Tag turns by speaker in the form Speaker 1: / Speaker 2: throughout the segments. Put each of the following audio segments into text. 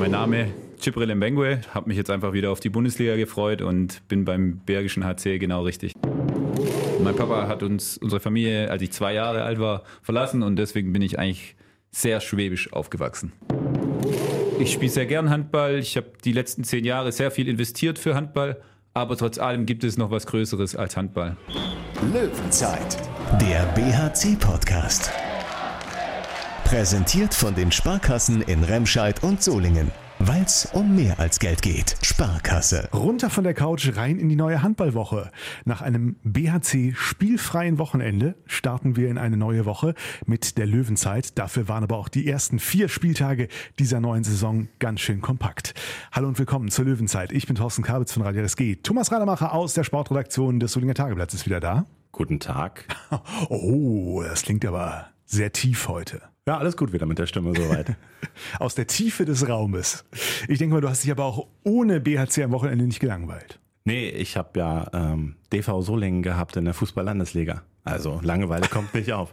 Speaker 1: mein Name Cipril Mbengue, habe mich jetzt einfach wieder auf die Bundesliga gefreut und bin beim Bergischen HC genau richtig. Mein Papa hat uns, unsere Familie, als ich zwei Jahre alt war, verlassen und deswegen bin ich eigentlich sehr schwäbisch aufgewachsen. Ich spiele sehr gern Handball. Ich habe die letzten zehn Jahre sehr viel investiert für Handball, aber trotz allem gibt es noch was Größeres als Handball.
Speaker 2: Löwenzeit, der BHC-Podcast. Präsentiert von den Sparkassen in Remscheid und Solingen. Weil es um mehr als Geld geht. Sparkasse.
Speaker 3: Runter von der Couch rein in die neue Handballwoche. Nach einem BHC spielfreien Wochenende starten wir in eine neue Woche mit der Löwenzeit. Dafür waren aber auch die ersten vier Spieltage dieser neuen Saison ganz schön kompakt. Hallo und willkommen zur Löwenzeit. Ich bin Thorsten Kabitz von Radio RSG. Thomas Rademacher aus der Sportredaktion des Solinger Tageblatts ist wieder da.
Speaker 4: Guten Tag.
Speaker 3: Oh, das klingt aber sehr tief heute.
Speaker 4: Ja, alles gut wieder mit der Stimme soweit.
Speaker 3: Aus der Tiefe des Raumes. Ich denke mal, du hast dich aber auch ohne BHC am Wochenende nicht gelangweilt.
Speaker 4: Nee, ich habe ja ähm, DV Solingen gehabt in der Fußball-Landesliga. Also Langeweile kommt nicht auf.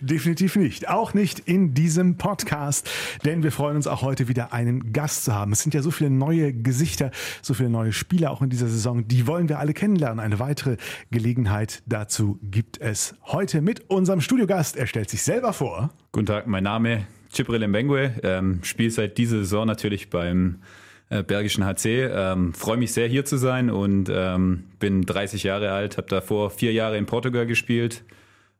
Speaker 3: Definitiv nicht. Auch nicht in diesem Podcast, denn wir freuen uns auch heute wieder einen Gast zu haben. Es sind ja so viele neue Gesichter, so viele neue Spieler auch in dieser Saison. Die wollen wir alle kennenlernen. Eine weitere Gelegenheit dazu gibt es heute mit unserem Studiogast. Er stellt sich selber vor.
Speaker 1: Guten Tag, mein Name Cipril Mbengue. Ähm, Spiele seit dieser Saison natürlich beim äh, Bergischen HC. Ähm, Freue mich sehr hier zu sein und ähm, bin 30 Jahre alt, habe davor vier Jahre in Portugal gespielt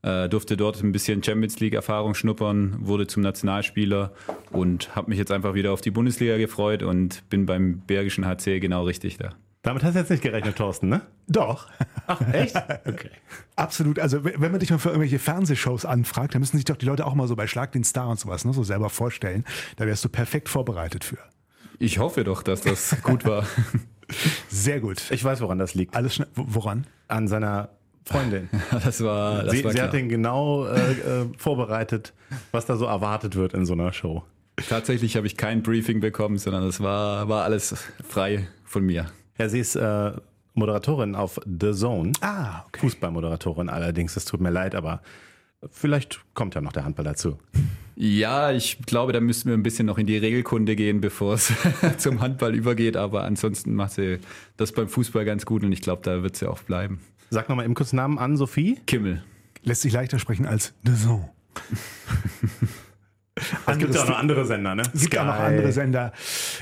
Speaker 1: äh, durfte dort ein bisschen Champions League-Erfahrung schnuppern, wurde zum Nationalspieler und habe mich jetzt einfach wieder auf die Bundesliga gefreut und bin beim Bergischen HC genau richtig da.
Speaker 4: Damit hast du jetzt nicht gerechnet, Thorsten, ne?
Speaker 3: Doch.
Speaker 4: Ach, echt? Okay.
Speaker 3: Absolut. Also wenn man dich mal für irgendwelche Fernsehshows anfragt, dann müssen sich doch die Leute auch mal so bei Schlag den Star und sowas ne, so selber vorstellen. Da wärst du perfekt vorbereitet für.
Speaker 1: Ich hoffe doch, dass das gut war.
Speaker 3: Sehr gut.
Speaker 4: Ich weiß, woran das liegt.
Speaker 3: Alles schnell. Woran?
Speaker 4: An seiner Freundin.
Speaker 1: das war, das
Speaker 4: sie,
Speaker 1: war
Speaker 4: sie hat ihn genau äh, äh, vorbereitet, was da so erwartet wird in so einer Show.
Speaker 1: Tatsächlich habe ich kein Briefing bekommen, sondern das war, war alles frei von mir.
Speaker 4: Ja, sie ist äh, Moderatorin auf The Zone.
Speaker 3: Ah, okay.
Speaker 4: Fußballmoderatorin allerdings. Es tut mir leid, aber vielleicht kommt ja noch der Handball dazu.
Speaker 1: Ja, ich glaube, da müssen wir ein bisschen noch in die Regelkunde gehen, bevor es zum Handball übergeht. Aber ansonsten macht sie das beim Fußball ganz gut und ich glaube, da wird sie auch bleiben.
Speaker 4: Sag nochmal eben kurz Namen an, Sophie.
Speaker 1: Kimmel.
Speaker 3: Lässt sich leichter sprechen als The Zone.
Speaker 4: Es gibt ja auch noch andere Sender, ne?
Speaker 3: Es gibt auch noch andere Sender.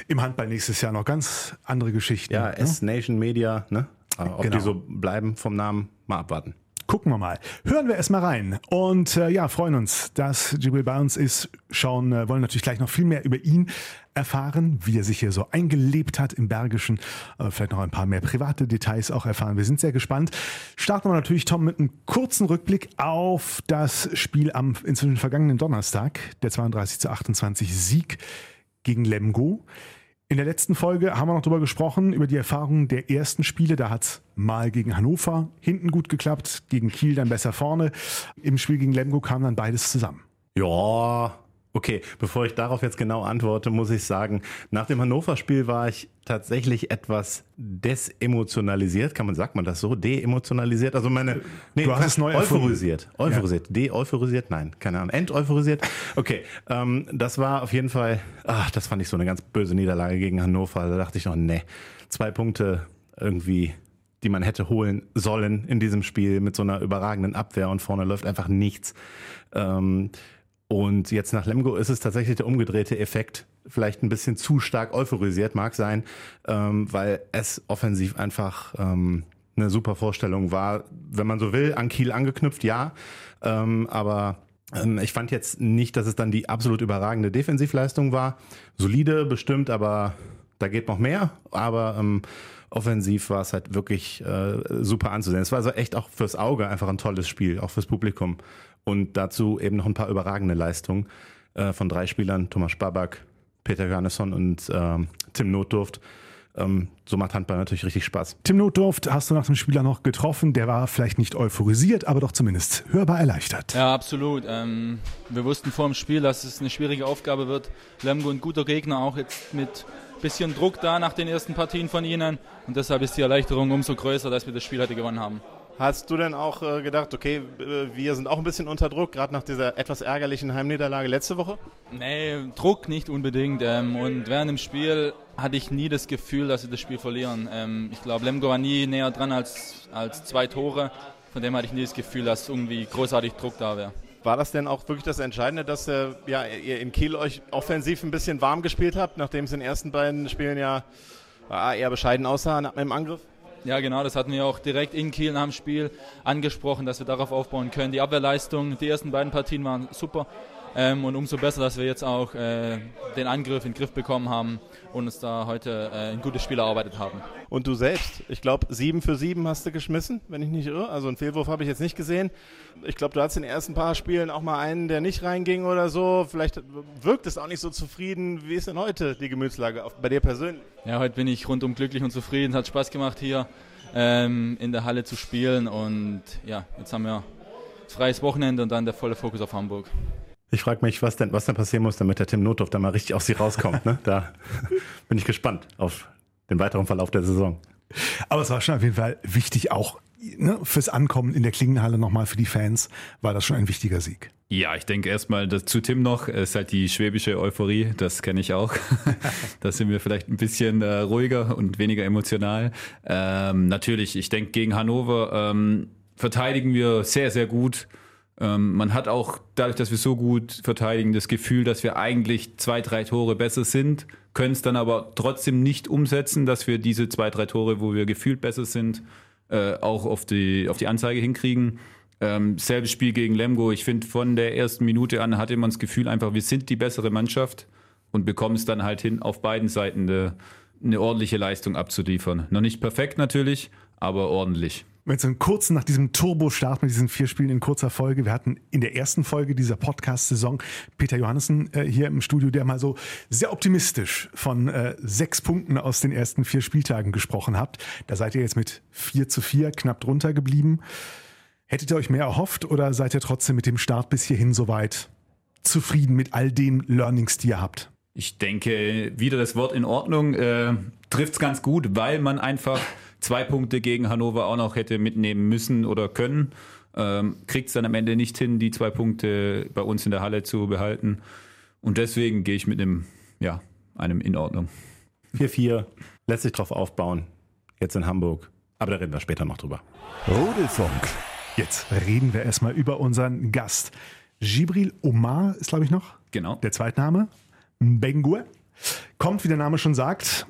Speaker 3: Im Handball nächstes Jahr noch ganz andere Geschichten.
Speaker 4: Ja,
Speaker 3: ne?
Speaker 4: S-Nation Media, ne? Aber Ob
Speaker 3: Genau.
Speaker 4: die so bleiben vom Namen, mal abwarten.
Speaker 3: Gucken wir mal. Hören wir erstmal rein. Und äh, ja, freuen uns, dass Jibril bei uns ist. Schauen, äh, wollen natürlich gleich noch viel mehr über ihn erfahren, wie er sich hier so eingelebt hat im Bergischen. Äh, vielleicht noch ein paar mehr private Details auch erfahren. Wir sind sehr gespannt. Starten wir natürlich, Tom, mit einem kurzen Rückblick auf das Spiel am inzwischen vergangenen Donnerstag, der 32 zu 28 Sieg gegen Lemgo. In der letzten Folge haben wir noch darüber gesprochen, über die Erfahrungen der ersten Spiele. Da hat's mal gegen Hannover hinten gut geklappt, gegen Kiel dann besser vorne. Im Spiel gegen Lemgo kam dann beides zusammen.
Speaker 4: Ja, okay. Bevor ich darauf jetzt genau antworte, muss ich sagen, nach dem Hannover-Spiel war ich tatsächlich etwas desemotionalisiert. Kann man, sagt man das so? Deemotionalisiert? Also meine, nee,
Speaker 3: Du hast es neu erfunden.
Speaker 4: euphorisiert. Euphorisiert. De-euphorisiert? Nein, keine Ahnung. Enteuphorisiert? Okay. Ähm, das war auf jeden Fall, ach, das fand ich so eine ganz böse Niederlage gegen Hannover. Da dachte ich noch, nee, zwei Punkte irgendwie die man hätte holen sollen in diesem Spiel mit so einer überragenden Abwehr und vorne läuft einfach nichts. Ähm, und jetzt nach Lemgo ist es tatsächlich der umgedrehte Effekt. Vielleicht ein bisschen zu stark euphorisiert, mag sein, ähm, weil es offensiv einfach ähm, eine super Vorstellung war. Wenn man so will, an Kiel angeknüpft, ja. Ähm, aber ähm, ich fand jetzt nicht, dass es dann die absolut überragende Defensivleistung war. Solide bestimmt, aber da geht noch mehr. Aber ähm, offensiv war es halt wirklich äh, super anzusehen. Es war also echt auch fürs Auge einfach ein tolles Spiel, auch fürs Publikum. Und dazu eben noch ein paar überragende Leistungen äh, von drei Spielern, Thomas Spabak, Peter Garnesson und ähm, Tim Notdurft. Ähm, so macht Handball natürlich richtig Spaß.
Speaker 3: Tim Notdurft hast du nach dem Spieler noch getroffen. Der war vielleicht nicht euphorisiert, aber doch zumindest hörbar erleichtert.
Speaker 5: Ja, absolut. Ähm, wir wussten vor dem Spiel, dass es eine schwierige Aufgabe wird. Lemgo ein guter Gegner, auch jetzt mit bisschen Druck da nach den ersten Partien von ihnen. Und deshalb ist die Erleichterung umso größer, dass wir das Spiel heute gewonnen haben.
Speaker 4: Hast du denn auch äh, gedacht, okay, äh, wir sind auch ein bisschen unter Druck, gerade nach dieser etwas ärgerlichen Heimniederlage letzte Woche?
Speaker 5: Nee, Druck nicht unbedingt. Ähm, und während dem Spiel hatte ich nie das Gefühl, dass wir das Spiel verlieren. Ähm, ich glaube, Lemgo war nie näher dran als, als zwei Tore. Von dem hatte ich nie das Gefühl, dass irgendwie großartig Druck da wäre.
Speaker 4: War das denn auch wirklich das Entscheidende, dass äh, ja, ihr in Kiel euch offensiv ein bisschen warm gespielt habt, nachdem es in den ersten beiden Spielen ja eher bescheiden aussah im Angriff?
Speaker 5: Ja, genau, das hatten wir auch direkt in Kiel nach dem Spiel angesprochen, dass wir darauf aufbauen können. Die Abwehrleistung, die ersten beiden Partien waren super. Ähm, und umso besser, dass wir jetzt auch äh, den Angriff in den Griff bekommen haben und uns da heute äh, ein gutes Spiel erarbeitet haben.
Speaker 4: Und du selbst, ich glaube, sieben für sieben hast du geschmissen, wenn ich nicht irre. Also einen Fehlwurf habe ich jetzt nicht gesehen. Ich glaube, du hattest in den ersten paar Spielen auch mal einen, der nicht reinging oder so. Vielleicht wirkt es auch nicht so zufrieden. Wie ist denn heute die Gemütslage bei dir persönlich?
Speaker 5: Ja, heute bin ich rundum glücklich und zufrieden. Es hat Spaß gemacht hier ähm, in der Halle zu spielen und ja, jetzt haben wir freies Wochenende und dann der volle Fokus auf Hamburg.
Speaker 4: Ich frage mich, was denn, was denn passieren muss, damit der Tim Notdorf da mal richtig aus sie rauskommt. Ne? Da bin ich gespannt auf den weiteren Verlauf der Saison.
Speaker 3: Aber es war schon auf jeden Fall wichtig, auch ne, fürs Ankommen in der Klingenhalle nochmal für die Fans, war das schon ein wichtiger Sieg.
Speaker 1: Ja, ich denke erstmal zu Tim noch, ist halt die schwäbische Euphorie, das kenne ich auch. da sind wir vielleicht ein bisschen äh, ruhiger und weniger emotional. Ähm, natürlich, ich denke gegen Hannover ähm, verteidigen wir sehr, sehr gut. Ähm, man hat auch dadurch, dass wir so gut verteidigen, das Gefühl, dass wir eigentlich zwei, drei Tore besser sind, können es dann aber trotzdem nicht umsetzen, dass wir diese zwei, drei Tore, wo wir gefühlt besser sind, äh, auch auf die, auf die Anzeige hinkriegen. Ähm, selbes Spiel gegen Lemgo. Ich finde, von der ersten Minute an hatte man das Gefühl einfach, wir sind die bessere Mannschaft und bekommen es dann halt hin, auf beiden Seiten eine, eine ordentliche Leistung abzuliefern. Noch nicht perfekt natürlich, aber ordentlich
Speaker 3: mit so einem kurzen, nach diesem Turbo-Start mit diesen vier Spielen in kurzer Folge. Wir hatten in der ersten Folge dieser Podcast-Saison Peter Johannessen äh, hier im Studio, der mal so sehr optimistisch von äh, sechs Punkten aus den ersten vier Spieltagen gesprochen hat. Da seid ihr jetzt mit vier zu vier knapp drunter geblieben. Hättet ihr euch mehr erhofft oder seid ihr trotzdem mit dem Start bis hierhin soweit zufrieden mit all den Learnings, die ihr habt?
Speaker 1: Ich denke, wieder das Wort in Ordnung äh, trifft es ganz gut, weil man einfach zwei Punkte gegen Hannover auch noch hätte mitnehmen müssen oder können. Ähm, Kriegt es dann am Ende nicht hin, die zwei Punkte bei uns in der Halle zu behalten. Und deswegen gehe ich mit einem, ja, einem in Ordnung.
Speaker 4: 4-4, lässt sich drauf aufbauen. Jetzt in Hamburg. Aber da reden wir später noch drüber.
Speaker 3: Rudelfunk. Jetzt reden wir erstmal über unseren Gast. Gibril Omar ist, glaube ich, noch.
Speaker 1: Genau.
Speaker 3: Der Zweitname. Bengue. Kommt, wie der Name schon sagt,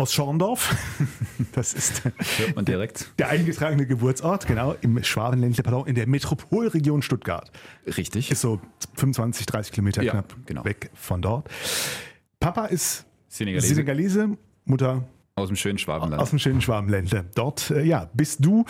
Speaker 3: aus Schorndorf. Das ist
Speaker 1: Hört man direkt.
Speaker 3: der eingetragene Geburtsort, genau, im Schwabenländle, pardon, in der Metropolregion Stuttgart.
Speaker 1: Richtig.
Speaker 3: Ist so 25, 30 Kilometer
Speaker 1: Ja,
Speaker 3: knapp
Speaker 1: genau.
Speaker 3: weg von dort. Papa ist
Speaker 1: Senegalese.
Speaker 3: Senegalese, Mutter
Speaker 1: Aus dem schönen Schwabenland.
Speaker 3: aus dem schönen Schwabenländle. Dort, äh, ja, bist du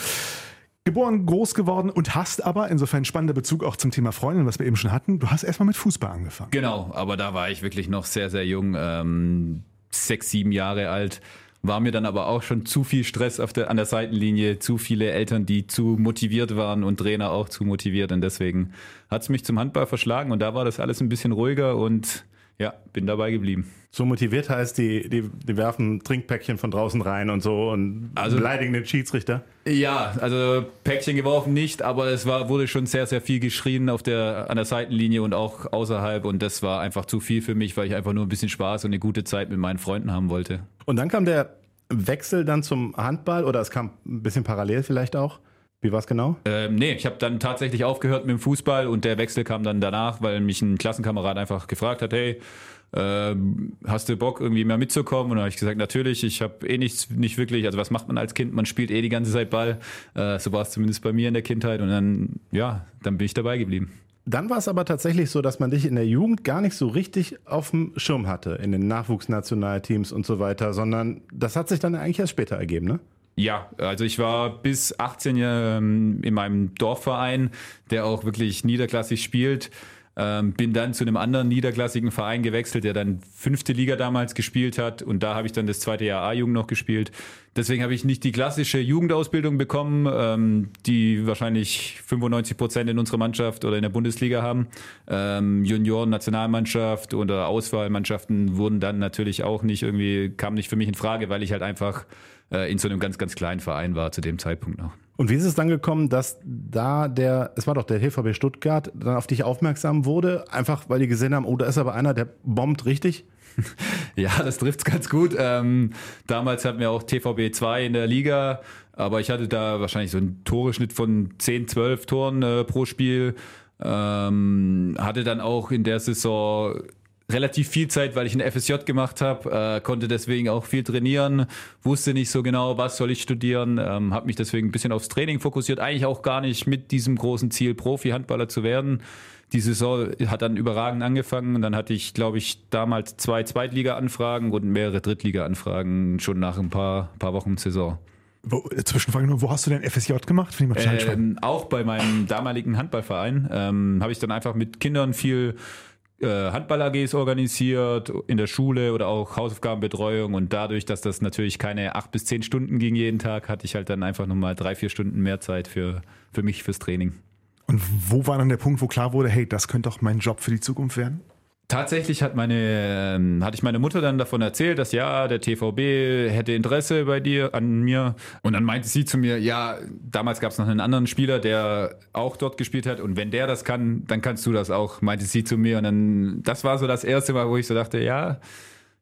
Speaker 3: geboren, groß geworden und hast aber, insofern spannender Bezug auch zum Thema Freundin, was wir eben schon hatten, du hast erstmal mit Fußball angefangen.
Speaker 1: Genau, aber da war ich wirklich noch sehr, sehr jung, ähm, sechs, sieben Jahre alt. War mir dann aber auch schon zu viel Stress auf der, an der Seitenlinie, zu viele Eltern, die zu motiviert waren und Trainer auch zu motiviert. Und deswegen hat es mich zum Handball verschlagen und da war das alles ein bisschen ruhiger und ja, bin dabei geblieben.
Speaker 4: So motiviert heißt, die, die, die werfen Trinkpäckchen von draußen rein und so und
Speaker 1: Also-
Speaker 4: beleidigen den Schiedsrichter.
Speaker 1: Ja, also Päckchen geworfen nicht, aber es war, wurde schon sehr, sehr viel geschrien auf der, an der Seitenlinie und auch außerhalb und das war einfach zu viel für mich, weil ich einfach nur ein bisschen Spaß und eine gute Zeit mit meinen Freunden haben wollte.
Speaker 4: Und dann kam der Wechsel dann zum Handball oder es kam ein bisschen parallel vielleicht auch. Wie war es genau?
Speaker 1: Ähm, nee, ich habe dann tatsächlich aufgehört mit dem Fußball und der Wechsel kam dann danach, weil mich ein Klassenkamerad einfach gefragt hat, hey, ähm, hast du Bock irgendwie mehr mitzukommen? Und dann habe ich gesagt, natürlich, ich habe eh nichts, nicht wirklich, also was macht man als Kind? Man spielt eh die ganze Zeit Ball. Äh, so war es zumindest bei mir in der Kindheit und dann, ja, dann bin ich dabei geblieben.
Speaker 4: Dann war es aber tatsächlich so, dass man dich in der Jugend gar nicht so richtig auf dem Schirm hatte, in den Nachwuchsnationalteams und so weiter, sondern das hat sich dann eigentlich erst später ergeben, ne?
Speaker 1: Ja, also ich war bis 18 ähm, in meinem Dorfverein, der auch wirklich niederklassig spielt. Ähm, bin dann zu einem anderen niederklassigen Verein gewechselt, der dann fünfte Liga damals gespielt hat und da habe ich dann das zweite Jahr A-Jugend noch gespielt. Deswegen habe ich nicht die klassische Jugendausbildung bekommen, ähm, die wahrscheinlich 95 Prozent in unserer Mannschaft oder in der Bundesliga haben. Ähm, Junioren, Nationalmannschaft oder Auswahlmannschaften wurden dann natürlich auch nicht irgendwie, kamen nicht für mich in Frage, weil ich halt einfach in so einem ganz, ganz kleinen Verein war zu dem Zeitpunkt noch.
Speaker 4: Und wie ist es dann gekommen, dass da der, es war doch der TVB Stuttgart, dann auf dich aufmerksam wurde, einfach weil die gesehen haben, oh, da ist aber einer, der bombt richtig?
Speaker 1: Ja, das trifft's ganz gut. Ähm, damals hatten wir auch TVB 2 in der Liga, aber ich hatte da wahrscheinlich so einen Toreschnitt von 10, 12 Toren äh, pro Spiel. Ähm, hatte dann auch in der Saison relativ viel Zeit, weil ich ein FSJ gemacht habe, äh, konnte deswegen auch viel trainieren, wusste nicht so genau, was soll ich studieren, ähm, habe mich deswegen ein bisschen aufs Training fokussiert, eigentlich auch gar nicht mit diesem großen Ziel, Profi-Handballer zu werden. Die Saison hat dann überragend angefangen und dann hatte ich, glaube ich, damals zwei Zweitliga-Anfragen und mehrere Drittliga-Anfragen schon nach ein paar, paar Wochen Saison.
Speaker 3: Wo, Zwischenfrage nur, wo hast du denn FSJ gemacht?
Speaker 1: Ähm, auch bei meinem damaligen Handballverein ähm, habe ich dann einfach mit Kindern viel äh, Handball-AGs organisiert, in der Schule oder auch Hausaufgabenbetreuung und dadurch, dass das natürlich keine acht bis zehn Stunden ging jeden Tag, hatte ich halt dann einfach nochmal drei, vier Stunden mehr Zeit für, für mich, fürs Training.
Speaker 3: Und wo war dann der Punkt, wo klar wurde, hey, das könnte doch mein Job für die Zukunft werden?
Speaker 1: Tatsächlich hat meine, ähm, hatte ich meine Mutter dann davon erzählt, dass ja, der TVB hätte Interesse bei dir, an mir. Und dann meinte sie zu mir, ja, damals gab es noch einen anderen Spieler, der auch dort gespielt hat. Und wenn der das kann, dann kannst du das auch, meinte sie zu mir. Und dann, das war so das erste Mal, wo ich so dachte, ja,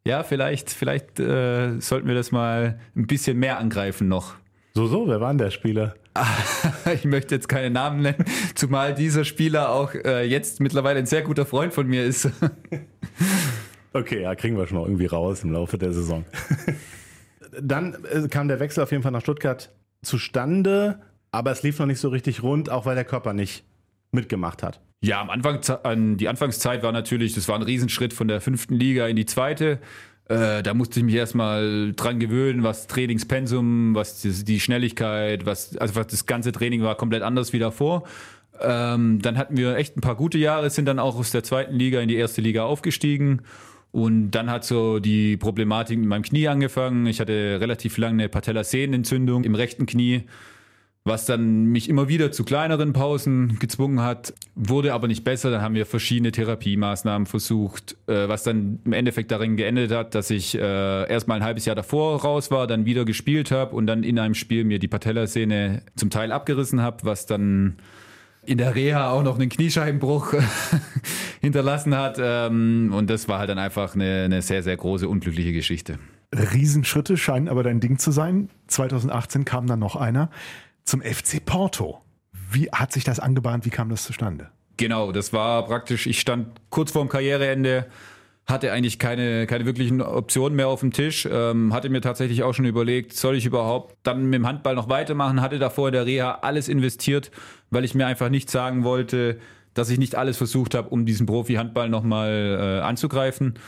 Speaker 1: ja, vielleicht, vielleicht äh, sollten wir das mal ein bisschen mehr angreifen noch.
Speaker 4: So, so, wer war denn der Spieler?
Speaker 1: ich möchte jetzt keine Namen nennen, zumal dieser Spieler auch äh, jetzt mittlerweile ein sehr guter Freund von mir ist.
Speaker 4: okay, ja, kriegen wir schon noch irgendwie raus im Laufe der Saison. Dann äh, kam der Wechsel auf jeden Fall nach Stuttgart zustande, aber es lief noch nicht so richtig rund, auch weil der Körper nicht mitgemacht hat.
Speaker 1: Ja, am Anfang, die Anfangszeit war natürlich, das war ein Riesenschritt von der fünften Liga in die zweite. Äh, da musste ich mich erstmal dran gewöhnen, was Trainingspensum, was die, Schnelligkeit, was, also was das ganze Training war komplett anders wie davor. Ähm, dann hatten wir echt ein paar gute Jahre, sind dann auch aus der zweiten Liga in die erste Liga aufgestiegen. Und dann hat so die Problematik mit meinem Knie angefangen. Ich hatte relativ lange eine Patellasehnenentzündung im rechten Knie was dann mich immer wieder zu kleineren Pausen gezwungen hat, wurde aber nicht besser. Dann haben wir verschiedene Therapiemaßnahmen versucht, äh, was dann im Endeffekt darin geendet hat, dass ich äh, erstmal ein halbes Jahr davor raus war, dann wieder gespielt habe und dann in einem Spiel mir die Patellasehne zum Teil abgerissen habe, was dann in der Reha auch noch einen Kniescheibenbruch hinterlassen hat. Ähm, und das war halt dann einfach eine, eine sehr, sehr große, unglückliche Geschichte.
Speaker 3: Riesenschritte scheinen aber dein Ding zu sein. 2018 kam dann noch einer zum FC Porto. Wie hat sich das angebahnt? Wie kam das zustande?
Speaker 1: Genau, das war praktisch, ich stand kurz vorm Karriereende, hatte eigentlich keine, keine wirklichen Optionen mehr auf dem Tisch, ähm, hatte mir tatsächlich auch schon überlegt, soll ich überhaupt dann mit dem Handball noch weitermachen, hatte davor in der Reha alles investiert, weil ich mir einfach nicht sagen wollte, dass ich nicht alles versucht habe, um diesen Profi-Handball nochmal äh, anzugreifen.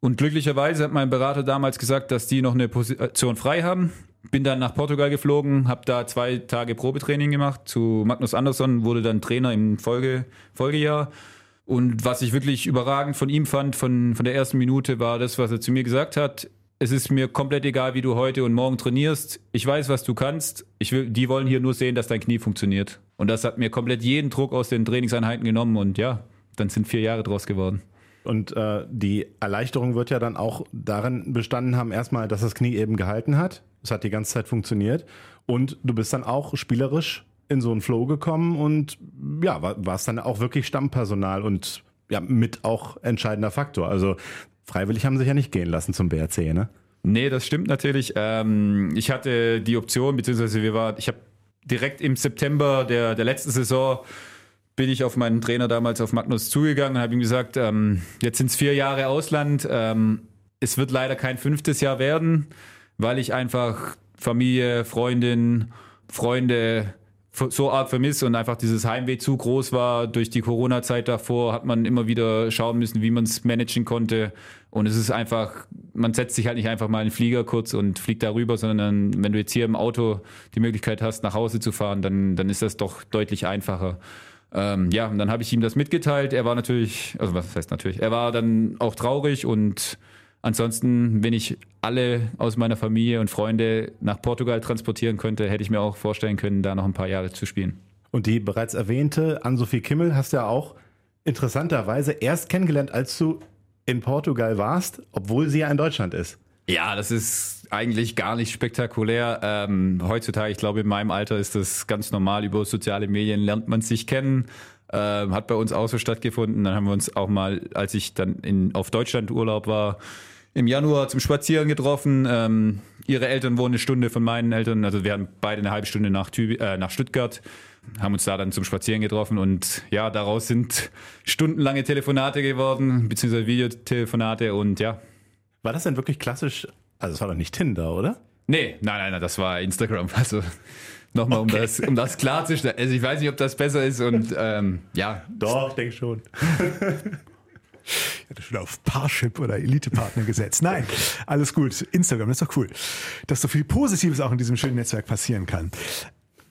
Speaker 1: Und glücklicherweise hat mein Berater damals gesagt, dass die noch eine Position frei haben. Bin dann nach Portugal geflogen, habe da zwei Tage Probetraining gemacht zu Magnus Andersson, wurde dann Trainer im Folge, Folgejahr. Und was ich wirklich überragend von ihm fand, von, von der ersten Minute, war das, was er zu mir gesagt hat. Es ist mir komplett egal, wie du heute und morgen trainierst. Ich weiß, was du kannst. Ich will, die wollen hier nur sehen, dass dein Knie funktioniert. Und das hat mir komplett jeden Druck aus den Trainingseinheiten genommen. Und ja, dann sind vier Jahre draus geworden.
Speaker 4: Und äh, die Erleichterung wird ja dann auch darin bestanden haben, erstmal, dass das Knie eben gehalten hat. Es hat die ganze Zeit funktioniert. Und du bist dann auch spielerisch in so einen Flow gekommen und ja, war, warst dann auch wirklich Stammpersonal und ja, mit auch entscheidender Faktor. Also freiwillig haben sie sich ja nicht gehen lassen zum BRC, ne?
Speaker 1: Nee, das stimmt natürlich. Ähm, ich hatte die Option, beziehungsweise wir war, ich habe direkt im September der, der letzten Saison bin ich auf meinen Trainer damals auf Magnus zugegangen und habe ihm gesagt, ähm, jetzt sind es vier Jahre Ausland, ähm, es wird leider kein fünftes Jahr werden, weil ich einfach Familie, Freundin, Freunde so arg vermisse und einfach dieses Heimweh zu groß war. Durch die Corona-Zeit davor hat man immer wieder schauen müssen, wie man es managen konnte. Und es ist einfach, man setzt sich halt nicht einfach mal in den Flieger kurz und fliegt darüber, sondern wenn du jetzt hier im Auto die Möglichkeit hast, nach Hause zu fahren, dann, dann ist das doch deutlich einfacher. Ähm, ja, und dann habe ich ihm das mitgeteilt. Er war natürlich, also was heißt natürlich, er war dann auch traurig und ansonsten, wenn ich alle aus meiner Familie und Freunde nach Portugal transportieren könnte, hätte ich mir auch vorstellen können, da noch ein paar Jahre zu spielen.
Speaker 4: Und die bereits erwähnte Ann-Sophie Kimmel hast du ja auch interessanterweise erst kennengelernt, als du in Portugal warst, obwohl sie ja in Deutschland ist.
Speaker 1: Ja, das ist eigentlich gar nicht spektakulär. Ähm, heutzutage, ich glaube, in meinem Alter ist das ganz normal. Über soziale Medien lernt man sich kennen. Ähm, hat bei uns auch so stattgefunden. Dann haben wir uns auch mal, als ich dann in, auf Deutschland Urlaub war, im Januar zum Spazieren getroffen. Ähm, ihre Eltern wohnen eine Stunde von meinen Eltern. Also wir haben beide eine halbe Stunde nach, Tüb äh, nach Stuttgart haben uns da dann zum Spazieren getroffen und ja, daraus sind stundenlange Telefonate geworden, beziehungsweise Videotelefonate und ja.
Speaker 4: War das denn wirklich klassisch? Also es war doch nicht Tinder, oder?
Speaker 1: Nee, nein, nein, nein, das war Instagram. Also nochmal, okay. um, das, um das klarzustellen. Also ich weiß nicht, ob das besser ist und ähm, ja.
Speaker 4: Doch, ich denke schon.
Speaker 3: Ich hatte schon auf Parship oder Elite-Partner gesetzt. Nein, alles gut. Instagram, das ist doch cool. Dass so viel Positives auch in diesem schönen Netzwerk passieren kann.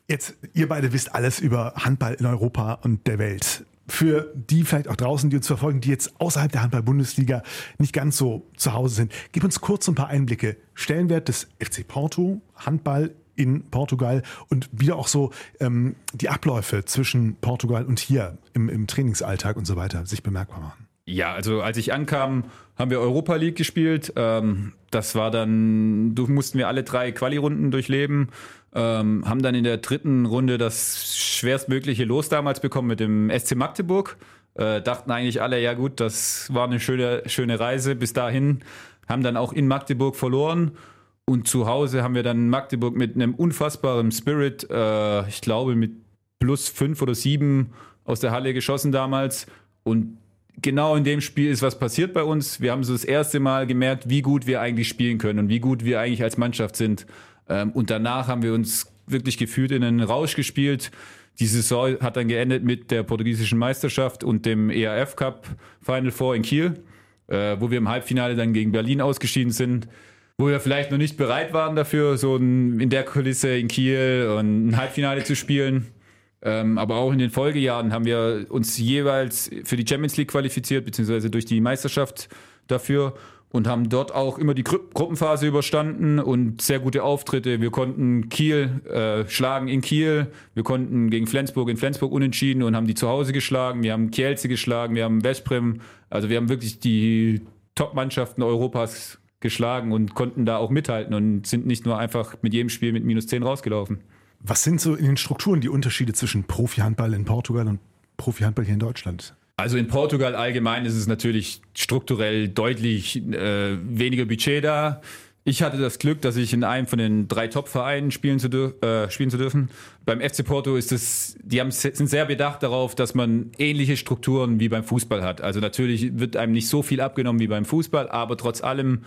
Speaker 3: Jetzt, ihr beide wisst alles über Handball in Europa und der Welt. Für die vielleicht auch draußen, die uns verfolgen, die jetzt außerhalb der Handball-Bundesliga nicht ganz so zu Hause sind, gib uns kurz ein paar Einblicke. Stellenwert des FC Porto, Handball in Portugal und wieder auch so ähm, die Abläufe zwischen Portugal und hier im, im Trainingsalltag und so weiter sich bemerkbar machen.
Speaker 1: Ja, also als ich ankam, haben wir Europa League gespielt. Ähm, das war dann, du mussten wir alle drei Quali-Runden durchleben, ähm, haben dann in der dritten Runde das schwerstmögliche Los damals bekommen mit dem SC Magdeburg. Äh, dachten eigentlich alle, ja gut, das war eine schöne, schöne Reise bis dahin. Haben dann auch in Magdeburg verloren. Und zu Hause haben wir dann Magdeburg mit einem unfassbaren Spirit, äh, ich glaube mit plus fünf oder sieben aus der Halle geschossen damals. Und genau in dem Spiel ist was passiert bei uns. Wir haben so das erste Mal gemerkt, wie gut wir eigentlich spielen können und wie gut wir eigentlich als Mannschaft sind. Ähm, und danach haben wir uns wirklich gefühlt in einen Rausch gespielt. Die Saison hat dann geendet mit der portugiesischen Meisterschaft und dem ERF Cup Final Four in Kiel, äh, wo wir im Halbfinale dann gegen Berlin ausgeschieden sind wo wir vielleicht noch nicht bereit waren dafür, so in der Kulisse in Kiel und ein Halbfinale zu spielen. Ähm, aber auch in den Folgejahren haben wir uns jeweils für die Champions League qualifiziert, beziehungsweise durch die Meisterschaft dafür und haben dort auch immer die Gru Gruppenphase überstanden und sehr gute Auftritte. Wir konnten Kiel äh, schlagen in Kiel, wir konnten gegen Flensburg in Flensburg unentschieden und haben die zu Hause geschlagen. Wir haben Kielce geschlagen, wir haben Veszprem. Also wir haben wirklich die Top-Mannschaften Europas geschlagen und konnten da auch mithalten und sind nicht nur einfach mit jedem Spiel mit minus 10 rausgelaufen.
Speaker 3: Was sind so in den Strukturen die Unterschiede zwischen Profi-Handball in Portugal und Profi-Handball hier in Deutschland?
Speaker 1: Also in Portugal allgemein ist es natürlich strukturell deutlich äh, weniger Budget da. Ich hatte das Glück, dass ich in einem von den drei Top-Vereinen spielen, zu, äh, spielen zu dürfen. Beim FC Porto ist es, die haben, sind sehr bedacht darauf, dass man ähnliche Strukturen wie beim Fußball hat. Also natürlich wird einem nicht so viel abgenommen wie beim Fußball, aber trotz allem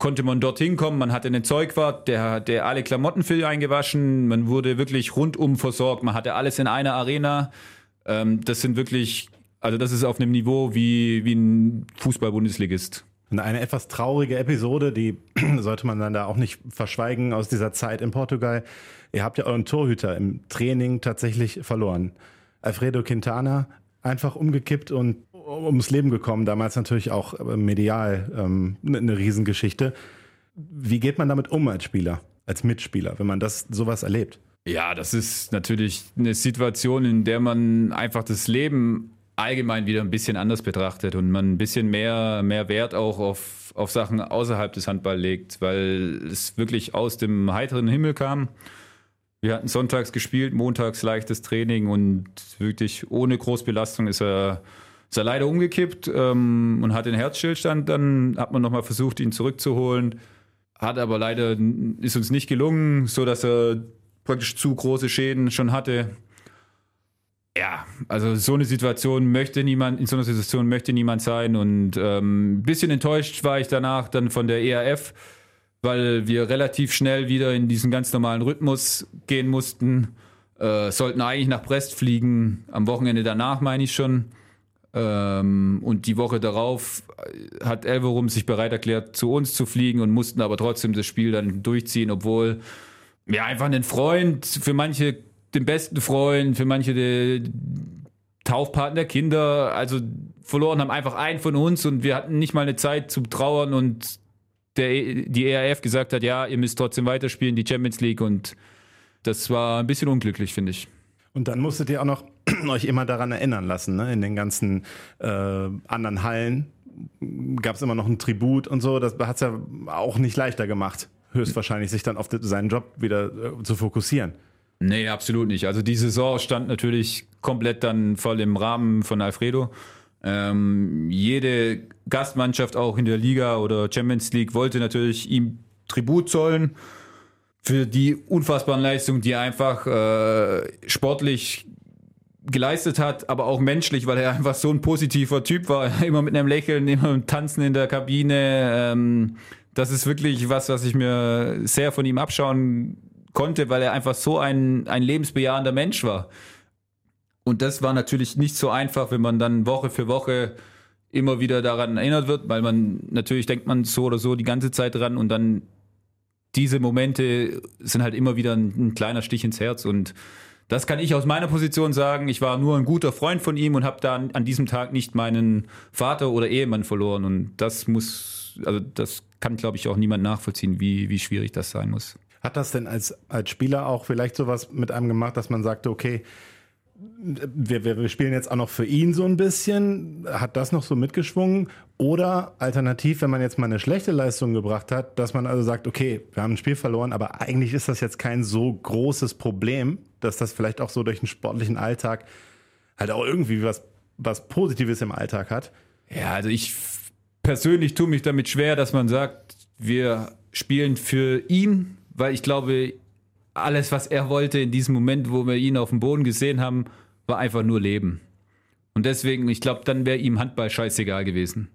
Speaker 1: konnte man dorthin kommen. Man hatte einen Zeugwart, der hat alle Klamotten für eingewaschen. Man wurde wirklich rundum versorgt. Man hatte alles in einer Arena. Ähm, das sind wirklich, also das ist auf einem Niveau wie, wie ein Fußball-Bundesligist.
Speaker 4: Eine etwas traurige Episode, die sollte man dann da auch nicht verschweigen aus dieser Zeit in Portugal. Ihr habt ja euren Torhüter im Training tatsächlich verloren. Alfredo Quintana einfach umgekippt und ums Leben gekommen, damals natürlich auch äh, medial ähm, eine ne Riesengeschichte. Wie geht man damit um als Spieler, als Mitspieler, wenn man das sowas erlebt?
Speaker 1: Ja, das ist natürlich eine Situation, in der man einfach das Leben allgemein wieder ein bisschen anders betrachtet und man ein bisschen mehr, mehr Wert auch auf, auf Sachen außerhalb des Handball legt, weil es wirklich aus dem heiteren Himmel kam. Wir hatten sonntags gespielt, montags leichtes Training und wirklich ohne Großbelastung ist er ist er leider umgekippt ähm, und hat den Herzstillstand. Dann hat man nochmal versucht, ihn zurückzuholen. Hat aber leider, ist uns nicht gelungen, so dass er praktisch zu große Schäden schon hatte. Ja, also so eine Situation möchte niemand, in so einer Situation möchte niemand sein. Und ähm, ein bisschen enttäuscht war ich danach dann von der ERF, weil wir relativ schnell wieder in diesen ganz normalen Rhythmus gehen mussten. Äh, sollten eigentlich nach Brest fliegen, am Wochenende danach meine ich schon. Ähm, und die Woche darauf hat Elverum sich bereit erklärt, zu uns zu fliegen und mussten aber trotzdem das Spiel dann durchziehen, obwohl ja einfach einen Freund, für manche den besten Freund, für manche der Taufpaten der Kinder, also verloren haben einfach einen von uns und wir hatten nicht mal eine Zeit zum Trauern und der, die ERF gesagt hat, ja, ihr müsst trotzdem weiterspielen, die Champions League und das war ein bisschen unglücklich, finde ich.
Speaker 4: Und dann musstet ihr auch noch euch immer daran erinnern lassen, ne? in den ganzen äh, anderen Hallen, gab es immer noch ein Tribut und so. Das hat es ja auch nicht leichter gemacht, höchstwahrscheinlich sich dann auf seinen Job wieder äh, zu fokussieren.
Speaker 1: Nee, absolut nicht. Also die Saison stand natürlich komplett dann voll im Rahmen von Alfredo. Ähm, jede Gastmannschaft auch in der Liga oder Champions League wollte natürlich ihm Tribut zollen für die unfassbaren Leistungen, die er einfach äh, sportlich geleistet hat, aber auch menschlich, weil er einfach so ein positiver Typ war, immer mit einem Lächeln, immer mit Tanzen in der Kabine. Ähm, das ist wirklich was, was ich mir sehr von ihm abschauen konnte, weil er einfach so ein, ein lebensbejahender Mensch war. Und das war natürlich nicht so einfach, wenn man dann Woche für Woche immer wieder daran erinnert wird, weil man natürlich denkt man so oder so die ganze Zeit dran und dann diese Momente sind halt immer wieder ein, ein kleiner Stich ins Herz und das kann ich aus meiner Position sagen. Ich war nur ein guter Freund von ihm und habe da an, diesem Tag nicht meinen Vater oder Ehemann verloren. Und das muss, also das kann, glaube ich, auch niemand nachvollziehen, wie, wie schwierig das sein muss.
Speaker 4: Hat das denn als, als Spieler auch vielleicht sowas mit einem gemacht, dass man sagte, okay, wir, wir, wir spielen jetzt auch noch für ihn so ein bisschen. Hat das noch so mitgeschwungen? Oder alternativ, wenn man jetzt mal eine schlechte Leistung gebracht hat, dass man also sagt, okay, wir haben ein Spiel verloren, aber eigentlich ist das jetzt kein so großes Problem, dass das vielleicht auch so durch den sportlichen Alltag halt auch irgendwie was, was Positives im Alltag hat.
Speaker 1: Ja, also ich persönlich tue mich damit schwer, dass man sagt, wir spielen für ihn, weil ich glaube, alles, was er wollte in diesem Moment, wo wir ihn auf dem Boden gesehen haben, war einfach nur Leben. Und deswegen, ich glaube, dann wäre ihm Handball scheißegal gewesen.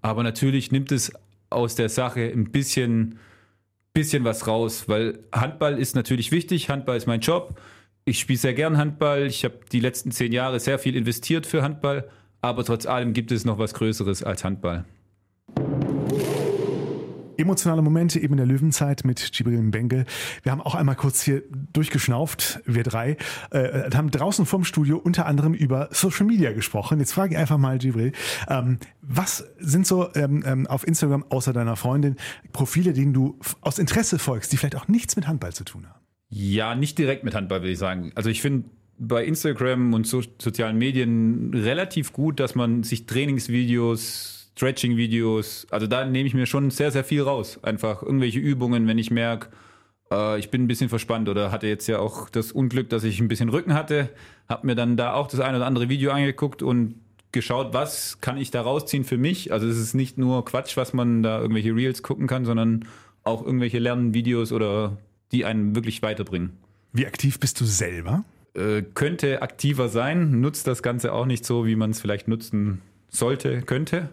Speaker 1: Aber natürlich nimmt es aus der Sache ein bisschen, bisschen was raus, weil Handball ist natürlich wichtig. Handball ist mein Job. Ich spiele sehr gern Handball. Ich habe die letzten zehn Jahre sehr viel investiert für Handball. Aber trotz allem gibt es noch was Größeres als Handball
Speaker 3: emotionale Momente eben in der Löwenzeit mit Gibril Bengel. Wir haben auch einmal kurz hier durchgeschnauft, wir drei, äh, haben draußen vom Studio unter anderem über Social Media gesprochen. Jetzt frage ich einfach mal Gibril, ähm, was sind so ähm, ähm, auf Instagram außer deiner Freundin Profile, denen du aus Interesse folgst, die vielleicht auch nichts mit Handball zu tun haben?
Speaker 1: Ja, nicht direkt mit Handball, würde ich sagen. Also ich finde bei Instagram und so sozialen Medien relativ gut, dass man sich Trainingsvideos Stretching-Videos. Also da nehme ich mir schon sehr, sehr viel raus. Einfach irgendwelche Übungen, wenn ich merke, äh, ich bin ein bisschen verspannt oder hatte jetzt ja auch das Unglück, dass ich ein bisschen Rücken hatte. Habe mir dann da auch das ein oder andere Video angeguckt und geschaut, was kann ich da rausziehen für mich. Also es ist nicht nur Quatsch, was man da irgendwelche Reels gucken kann, sondern auch irgendwelche Lernvideos oder die einen wirklich weiterbringen.
Speaker 3: Wie aktiv bist du selber?
Speaker 1: Äh, könnte aktiver sein, nutzt das Ganze auch nicht so, wie man es vielleicht nutzen sollte, könnte.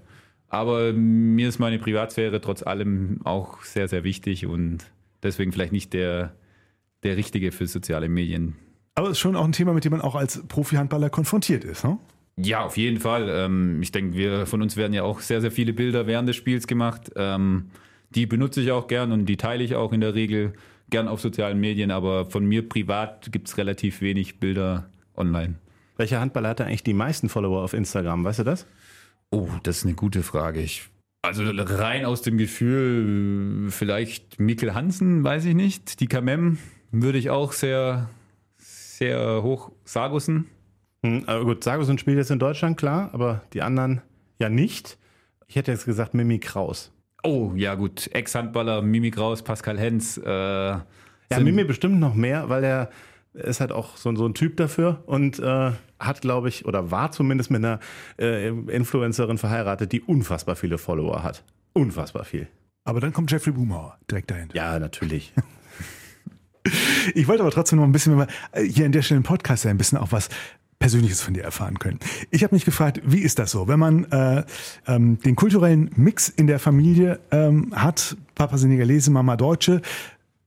Speaker 1: Aber mir ist meine Privatsphäre trotz allem auch sehr, sehr wichtig und deswegen vielleicht nicht der, der Richtige für soziale Medien.
Speaker 3: Aber es ist schon auch ein Thema, mit dem man auch als Profi-Handballer konfrontiert ist, ne?
Speaker 1: Ja, auf jeden Fall. Ähm, ich denke, wir von uns werden ja auch sehr, sehr viele Bilder während des Spiels gemacht. Ähm, die benutze ich auch gern und die teile ich auch in der Regel gern auf sozialen Medien, aber von mir privat gibt es relativ wenig Bilder online.
Speaker 4: Welcher Handballer hat da eigentlich die meisten Follower auf Instagram? Weißt du das?
Speaker 1: Oh, das ist eine gute Frage. Ich, also rein aus dem Gefühl, vielleicht Mikkel Hansen, weiß ich nicht. Die KMM würde ich auch sehr, sehr hoch Sargussen.
Speaker 4: Hm, gut, Sargussen spielt jetzt in Deutschland, klar, aber die anderen ja nicht. Ich hätte jetzt gesagt Mimi Kraus.
Speaker 1: Oh, ja gut. Ex-Handballer, Mimi Kraus, Pascal Hens. Äh, ja,
Speaker 4: Mimi bestimmt noch mehr, weil er ist halt auch so, so ein Typ dafür und äh, hat, glaube ich, oder war zumindest mit einer äh, Influencerin verheiratet, die unfassbar viele Follower hat. Unfassbar viel.
Speaker 3: Aber dann kommt Jeffrey Boomhauer direkt dahinter.
Speaker 4: Ja, natürlich.
Speaker 3: ich wollte aber trotzdem noch ein bisschen, wenn wir hier in der Stelle im Podcast ein bisschen auch was Persönliches von dir erfahren können. Ich habe mich gefragt, wie ist das so, wenn man äh, ähm, den kulturellen Mix in der Familie ähm, hat, Papa Senegalese, Mama Deutsche,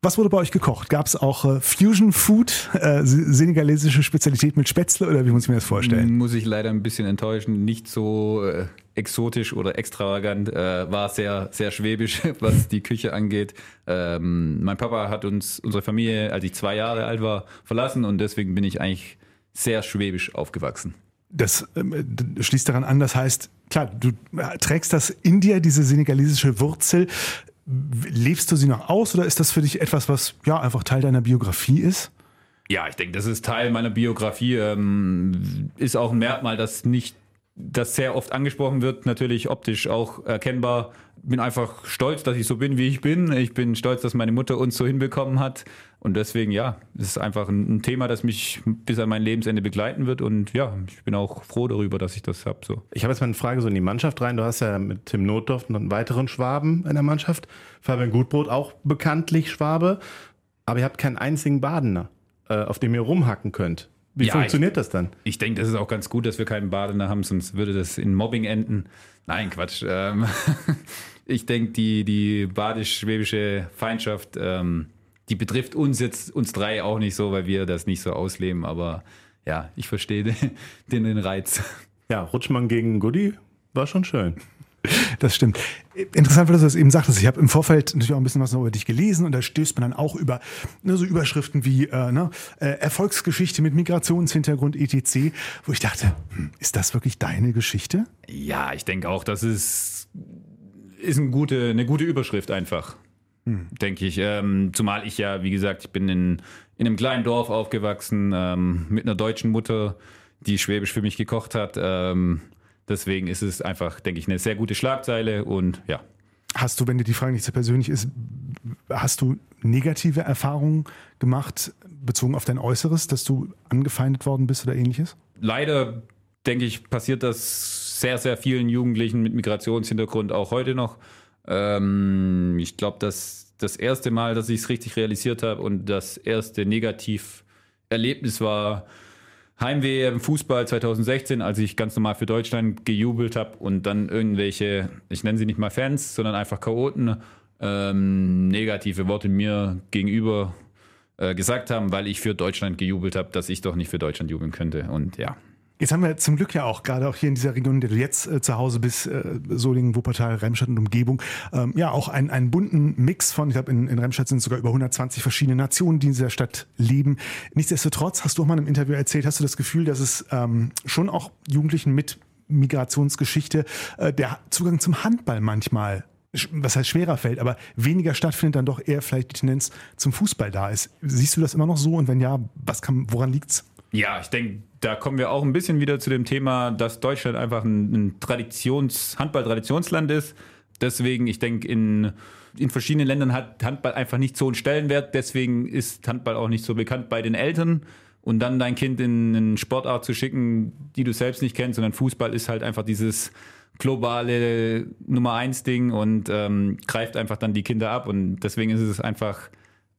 Speaker 3: was wurde bei euch gekocht? Gab es auch äh, Fusion Food, äh, senegalesische Spezialität mit Spätzle oder wie muss ich mir das vorstellen?
Speaker 1: Muss ich leider ein bisschen enttäuschen. Nicht so äh, exotisch oder extravagant. Äh, war sehr, sehr schwäbisch, was die Küche angeht. Ähm, mein Papa hat uns, unsere Familie, als ich zwei Jahre alt war, verlassen und deswegen bin ich eigentlich sehr schwäbisch aufgewachsen.
Speaker 3: Das ähm, schließt daran an, das heißt, klar, du äh, trägst das in dir, diese senegalesische Wurzel. Lebst du sie noch aus oder ist das für dich etwas, was ja einfach Teil deiner Biografie ist?
Speaker 1: Ja, ich denke, das ist Teil meiner Biografie. Ähm, ist auch ein Merkmal, das nicht das sehr oft angesprochen wird, natürlich optisch auch erkennbar. Bin einfach stolz, dass ich so bin, wie ich bin. Ich bin stolz, dass meine Mutter uns so hinbekommen hat. Und deswegen, ja, es ist einfach ein Thema, das mich bis an mein Lebensende begleiten wird. Und ja, ich bin auch froh darüber, dass ich das habe. So.
Speaker 4: Ich habe jetzt mal eine Frage so in die Mannschaft rein. Du hast ja mit Tim Notdorf einen weiteren Schwaben in der Mannschaft. Fabian Gutbrot auch bekanntlich Schwabe. Aber ihr habt keinen einzigen Badener, äh, auf dem ihr rumhacken könnt. Wie
Speaker 1: Ja,
Speaker 4: funktioniert das dann?
Speaker 1: Ich denke, das ist auch ganz gut, dass wir keinen Badener haben, sonst würde das in Mobbing enden. Nein, Quatsch. Ähm, ich denke, die, die badisch-schwäbische Feindschaft, ähm, die betrifft uns jetzt, uns drei auch nicht so, weil wir das nicht so ausleben. Aber ja, ich verstehe den, den, den Reiz.
Speaker 4: Ja, Rutschmann gegen Goody war schon schön.
Speaker 3: Das stimmt. Interessant, weil du das eben sagtest. Ich habe im Vorfeld natürlich auch ein bisschen was über dich gelesen und da stößt man dann auch über ne, so Überschriften wie äh, ne, äh, Erfolgsgeschichte mit Migrationshintergrund etc., wo ich dachte, hm, ist das wirklich deine Geschichte?
Speaker 1: Ja, ich denke auch, das ist, ist eine, gute, eine gute Überschrift einfach. Denke ich. Ähm, zumal ich ja, wie gesagt, ich bin in, in einem kleinen Dorf aufgewachsen ähm, mit einer deutschen Mutter, die Schwäbisch für mich gekocht hat. Ähm, deswegen ist es einfach, denke ich, eine sehr gute Schlagzeile und ja.
Speaker 3: Hast du, wenn dir die Frage nicht so persönlich ist, hast du negative Erfahrungen gemacht, bezogen auf dein Äußeres, dass du angefeindet worden bist oder ähnliches?
Speaker 1: Leider, denke ich, passiert das sehr, sehr vielen Jugendlichen mit Migrationshintergrund auch heute noch. Ähm, ich glaube, dass das erste Mal, dass ich es richtig realisiert habe und das erste Negativerlebnis war Heimweh im Fußball 2016, als ich ganz normal für Deutschland gejubelt habe und dann irgendwelche, ich nenne sie nicht mal Fans, sondern einfach Chaoten, ähm, negative Worte mir gegenüber äh, gesagt haben, weil ich für Deutschland gejubelt habe, dass ich doch nicht für Deutschland jubeln könnte. Und ja,
Speaker 3: Jetzt haben wir zum Glück ja auch gerade auch hier in dieser Region, in der du jetzt äh, zu Hause bist, äh, Solingen, Wuppertal, Remstadt und Umgebung, ähm, ja auch einen, einen bunten Mix von, ich glaube in, in Remstadt sind es sogar über 120 verschiedene Nationen, die in dieser Stadt leben. Nichtsdestotrotz hast du auch mal einem Interview erzählt, hast du das Gefühl, dass es ähm, schon auch Jugendlichen mit Migrationsgeschichte äh, der Zugang zum Handball manchmal was heißt schwerer fällt, aber weniger stattfindet, dann doch eher vielleicht die Tendenz zum Fußball da ist. Siehst du das immer noch so? Und wenn ja, was kann, woran liegt's?
Speaker 1: Ja, ich denke, da kommen wir auch ein bisschen wieder zu dem Thema, dass Deutschland einfach ein, ein Traditions-, Handball-Traditionsland ist. Deswegen, ich denke, in, in verschiedenen Ländern hat Handball einfach nicht so einen Stellenwert. Deswegen ist Handball auch nicht so bekannt bei den Eltern. Und dann dein Kind in eine Sportart zu schicken, die du selbst nicht kennst, sondern Fußball ist halt einfach dieses globale Nummer eins Ding und ähm, greift einfach dann die Kinder ab. Und deswegen ist es einfach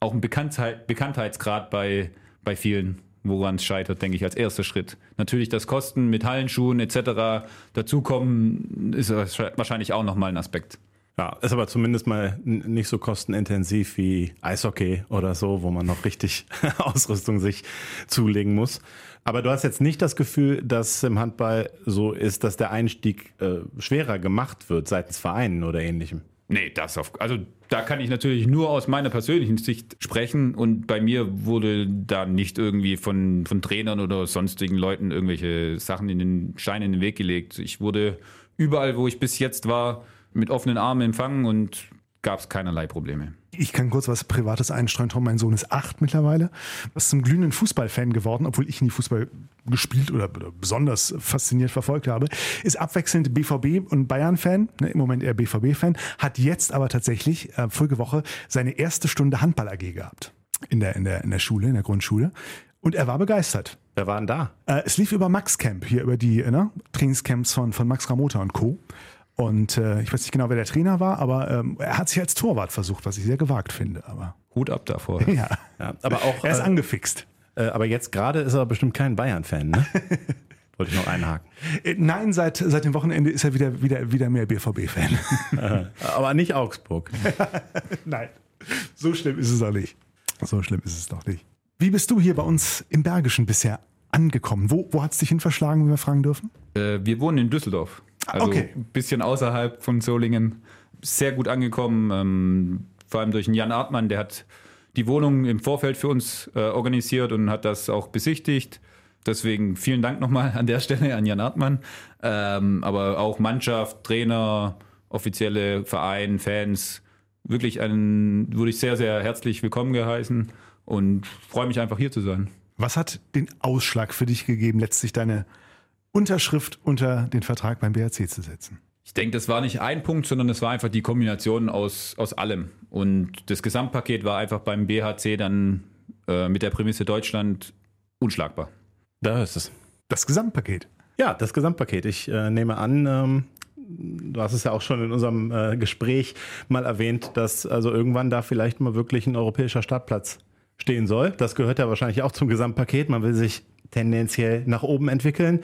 Speaker 1: auch ein Bekanntheit, Bekanntheitsgrad bei, bei vielen, woran es scheitert, denke ich, als erster Schritt. Natürlich das Kosten mit Hallenschuhen etc. dazukommen, ist wahrscheinlich auch nochmal ein Aspekt.
Speaker 4: Ja, ist aber zumindest mal nicht so kostenintensiv wie Eishockey oder so, wo man noch richtig Ausrüstung sich zulegen muss. Aber du hast jetzt nicht das Gefühl, dass im Handball so ist, dass der Einstieg äh, schwerer gemacht wird seitens Vereinen oder ähnlichem.
Speaker 1: Nee, das auf. Also da kann ich natürlich nur aus meiner persönlichen Sicht sprechen und bei mir wurde da nicht irgendwie von, von Trainern oder sonstigen Leuten irgendwelche Sachen in den Stein in den Weg gelegt. Ich wurde überall, wo ich bis jetzt war, mit offenen Armen empfangen und gab es keinerlei Probleme.
Speaker 3: Ich kann kurz was Privates einstreuen. Tom, mein Sohn ist acht mittlerweile. Ist zum glühenden Fußballfan geworden, obwohl ich nie Fußball gespielt oder, oder besonders fasziniert verfolgt habe. Ist abwechselnd BVB und Bayern-Fan, ne, im Moment eher BVB-Fan, hat jetzt aber tatsächlich äh, vorige Woche seine erste Stunde Handball-AG gehabt. In der, in, der, in der Schule, in der Grundschule. Und er war begeistert.
Speaker 4: Wer war denn da?
Speaker 3: Äh, es lief über Max Camp, hier über die äh, ne, Trainingscamps von, von Max Ramota und Co. Und äh, ich weiß nicht genau, wer der Trainer war, aber ähm, er hat sich als Torwart versucht, was ich sehr gewagt finde. Aber
Speaker 1: Hut ab davor.
Speaker 3: ja,
Speaker 4: Ja, aber auch,
Speaker 3: er ist
Speaker 4: äh,
Speaker 3: angefixt.
Speaker 4: äh, aber jetzt gerade ist er bestimmt kein Bayern-Fan, ne? Wollte ich noch einhaken.
Speaker 3: Äh, Nein, seit, seit dem Wochenende ist er wieder, wieder, wieder mehr BVB-Fan.
Speaker 4: Aber nicht Augsburg.
Speaker 3: Nein, so schlimm ist es doch nicht. So schlimm ist es doch nicht. Wie bist du hier bei uns im Bergischen bisher angekommen? Wo, wo hat es dich hin verschlagen, wenn wir fragen dürfen?
Speaker 1: Äh, wir wohnen in Düsseldorf. Also
Speaker 3: okay.
Speaker 1: ein bisschen außerhalb von Solingen. Sehr gut angekommen. Ähm, vor allem durch den Jan Artmann, der hat die Wohnung im Vorfeld für uns äh, organisiert und hat das auch besichtigt. Deswegen vielen Dank nochmal an der Stelle an Jan Artmann. Ähm, aber auch Mannschaft, Trainer, offizielle Verein, Fans. Wirklich einen, wurde ich sehr, sehr herzlich willkommen geheißen und freue mich einfach hier zu sein.
Speaker 3: Was hat den Ausschlag für dich gegeben, letztlich deine Unterschrift unter den Vertrag beim BRC zu setzen?
Speaker 1: Ich denke, das war nicht ein Punkt, sondern es war einfach die Kombination aus, aus allem. Und das Gesamtpaket war einfach beim BHC dann äh, mit der Prämisse Deutschland unschlagbar.
Speaker 4: Da ist es.
Speaker 3: Das Gesamtpaket.
Speaker 4: Ja, das Gesamtpaket. Ich äh, nehme an, ähm, du hast es ja auch schon in unserem äh, Gespräch mal erwähnt, dass also irgendwann da vielleicht mal wirklich ein europäischer Startplatz stehen soll. Das gehört ja wahrscheinlich auch zum Gesamtpaket. Man will sich tendenziell nach oben entwickeln.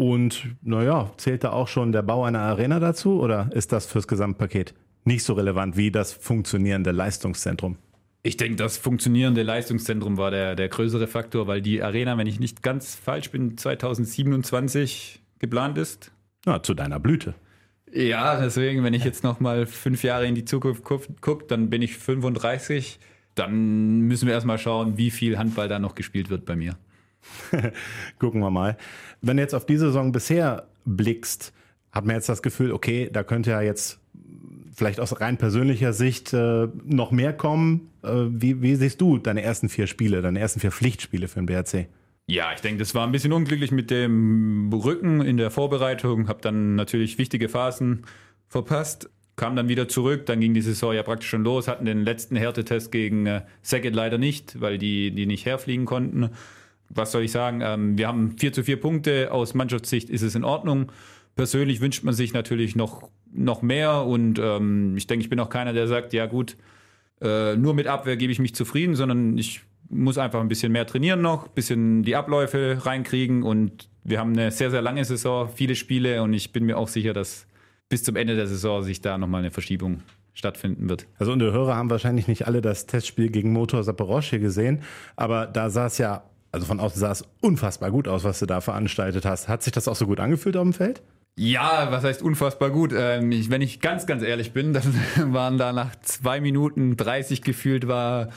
Speaker 4: Und naja, zählt da auch schon der Bau einer Arena dazu oder ist das fürs Gesamtpaket nicht so relevant wie das funktionierende Leistungszentrum?
Speaker 1: Ich denke, das funktionierende Leistungszentrum war der, der größere Faktor, weil die Arena, wenn ich nicht ganz falsch bin, 2027 geplant ist.
Speaker 4: Ja, zu deiner Blüte.
Speaker 1: Ja, deswegen, wenn ich jetzt noch mal fünf Jahre in die Zukunft gucke, dann bin ich 35. Dann müssen wir erstmal schauen, wie viel Handball da noch gespielt wird bei mir.
Speaker 4: Gucken wir mal. Wenn du jetzt auf die Saison bisher blickst, hat man jetzt das Gefühl, okay, da könnte ja jetzt vielleicht aus rein persönlicher Sicht äh, noch mehr kommen. Äh, wie, wie, siehst du deine ersten vier Spiele, deine ersten vier Pflichtspiele für den BRC?
Speaker 1: Ja, ich denke, das war ein bisschen unglücklich mit dem Rücken in der Vorbereitung. Habe dann natürlich wichtige Phasen verpasst, kam dann wieder zurück. Dann ging die Saison ja praktisch schon los. Hatten den letzten Härtetest gegen äh, Saget leider nicht, weil die, die nicht herfliegen konnten was soll ich sagen? Ähm, wir haben 4 zu 4 Punkte. Aus Mannschaftssicht ist es in Ordnung. Persönlich wünscht man sich natürlich noch, noch mehr und ähm, ich denke, ich bin auch keiner, der sagt, ja gut, äh, nur mit Abwehr gebe ich mich zufrieden, sondern ich muss einfach ein bisschen mehr trainieren noch, ein bisschen die Abläufe reinkriegen und wir haben eine sehr, sehr lange Saison, viele Spiele und ich bin mir auch sicher, dass bis zum Ende der Saison sich da nochmal eine Verschiebung stattfinden wird.
Speaker 4: Also unsere Hörer haben wahrscheinlich nicht alle das Testspiel gegen Motor Saporosch hier gesehen, aber da sah es ja also von außen sah es unfassbar gut aus, was du da veranstaltet hast. Hat sich das auch so gut angefühlt auf dem Feld?
Speaker 1: Ja, was heißt unfassbar gut? Ähm, ich, wenn ich ganz, ganz ehrlich bin, dann waren da nach zwei Minuten 30 gefühlt war,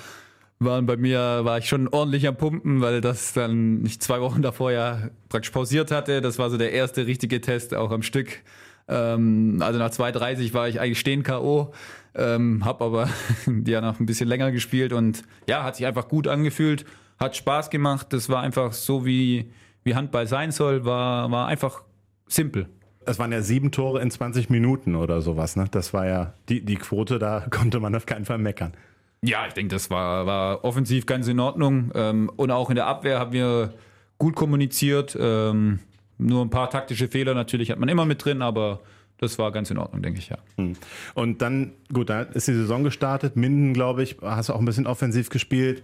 Speaker 1: waren bei mir, war ich schon ordentlich am Pumpen, weil das dann ich zwei Wochen davor ja praktisch pausiert hatte. Das war so der erste richtige Test, auch am Stück. Ähm, also nach 2,30 war ich eigentlich stehen K.O., ähm, hab aber ja noch ein bisschen länger gespielt und ja, hat sich einfach gut angefühlt hat Spaß gemacht. Das war einfach so, wie, wie Handball sein soll, war, war einfach simpel.
Speaker 4: Es waren ja sieben Tore in 20 Minuten oder sowas, ne? Das war ja die, die Quote, da konnte man auf keinen Fall meckern.
Speaker 1: Ja, ich denke, das war, war offensiv ganz in Ordnung. Ähm, und auch in der Abwehr haben wir gut kommuniziert. Ähm, nur ein paar taktische Fehler natürlich hat man immer mit drin, aber das war ganz in Ordnung, denke ich, ja. Hm.
Speaker 4: Und dann, gut, da ist die Saison gestartet. Minden, glaube ich, hast du auch ein bisschen offensiv gespielt.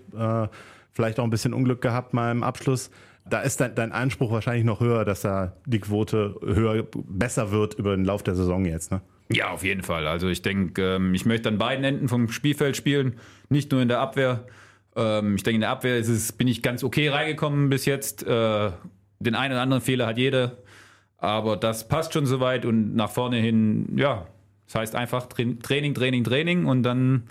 Speaker 4: Vielleicht auch ein bisschen Unglück gehabt mal im Abschluss. Da ist dein, dein Anspruch wahrscheinlich noch höher, dass da die Quote höher, besser wird über den Lauf der Saison jetzt, ne?
Speaker 1: Ja, auf jeden Fall. Also ich denke, ähm, ich möchte an beiden Enden vom Spielfeld spielen, nicht nur in der Abwehr. Ähm, ich denke, in der Abwehr ist es, bin ich ganz okay reingekommen bis jetzt. Äh, den einen oder anderen Fehler hat jeder, aber das passt schon soweit und nach vorne hin, ja, das heißt einfach Training, Training, Training und dann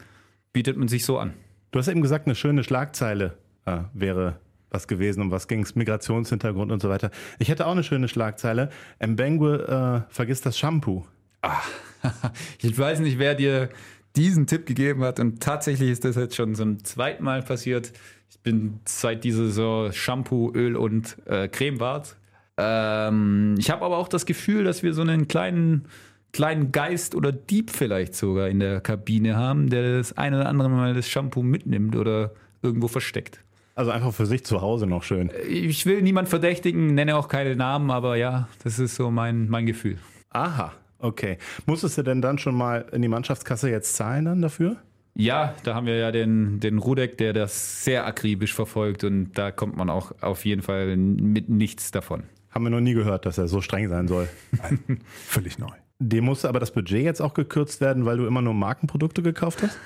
Speaker 1: bietet man sich so an.
Speaker 4: Du hast eben gesagt, eine schöne Schlagzeile äh, wäre was gewesen, um was ging es, Migrationshintergrund und so weiter. Ich hätte auch eine schöne Schlagzeile. Mbengwe äh, vergisst das Shampoo.
Speaker 1: Ach, ich weiß nicht, wer dir diesen Tipp gegeben hat und tatsächlich ist das jetzt schon zum zweiten Mal passiert. Ich bin seit dieser Saison Shampoo, Öl und äh, Cremebart. Ähm, ich habe aber auch das Gefühl, dass wir so einen kleinen kleinen Geist oder Dieb vielleicht sogar in der Kabine haben, der das eine oder andere Mal das Shampoo mitnimmt oder irgendwo versteckt.
Speaker 4: Also einfach für sich zu Hause noch schön.
Speaker 1: Ich will niemand verdächtigen, nenne auch keine Namen, aber ja, das ist so mein, mein Gefühl.
Speaker 4: Aha, okay. Musstest du denn dann schon mal in die Mannschaftskasse jetzt zahlen dann dafür?
Speaker 1: Ja, da haben wir ja den, den Rudek, der das sehr akribisch verfolgt und da kommt man auch auf jeden Fall mit nichts davon.
Speaker 4: Haben wir noch nie gehört, dass er so streng sein soll.
Speaker 3: Völlig neu.
Speaker 4: Dem musste aber das Budget jetzt auch gekürzt werden, weil du immer nur Markenprodukte gekauft hast?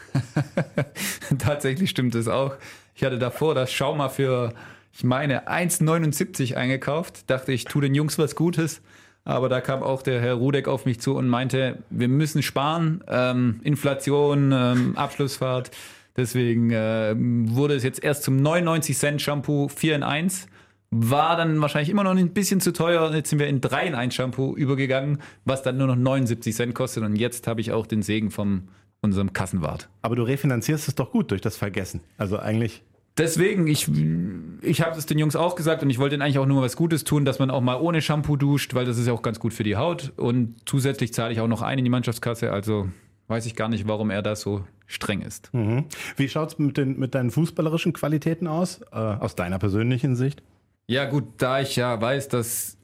Speaker 1: Tatsächlich stimmt es auch. Ich hatte davor das Schauma für, ich meine, 1,79 eingekauft. Dachte, ich tue den Jungs was Gutes. Aber da kam auch der Herr Rudek auf mich zu und meinte, wir müssen sparen, ähm, Inflation, ähm, Abschlussfahrt. Deswegen äh, wurde es jetzt erst zum 99 Cent Shampoo 4 in 1 war dann wahrscheinlich immer noch ein bisschen zu teuer. Jetzt sind wir in 3 in 1 Shampoo übergegangen, was dann nur noch 79 Cent kostet. Und jetzt habe ich auch den Segen von unserem Kassenwart.
Speaker 4: Aber du refinanzierst es doch gut durch das Vergessen. Also eigentlich
Speaker 1: Deswegen, ich, ich habe es den Jungs auch gesagt und ich wollte ihnen eigentlich auch nur was Gutes tun, dass man auch mal ohne Shampoo duscht, weil das ist ja auch ganz gut für die Haut. Und zusätzlich zahle ich auch noch ein in die Mannschaftskasse, also weiß ich gar nicht, warum er da so streng ist.
Speaker 4: Mhm. Wie schaut es mit, den, mit deinen fußballerischen Qualitäten aus, äh, aus deiner persönlichen Sicht?
Speaker 1: Ja gut, da ich ja weiß, dass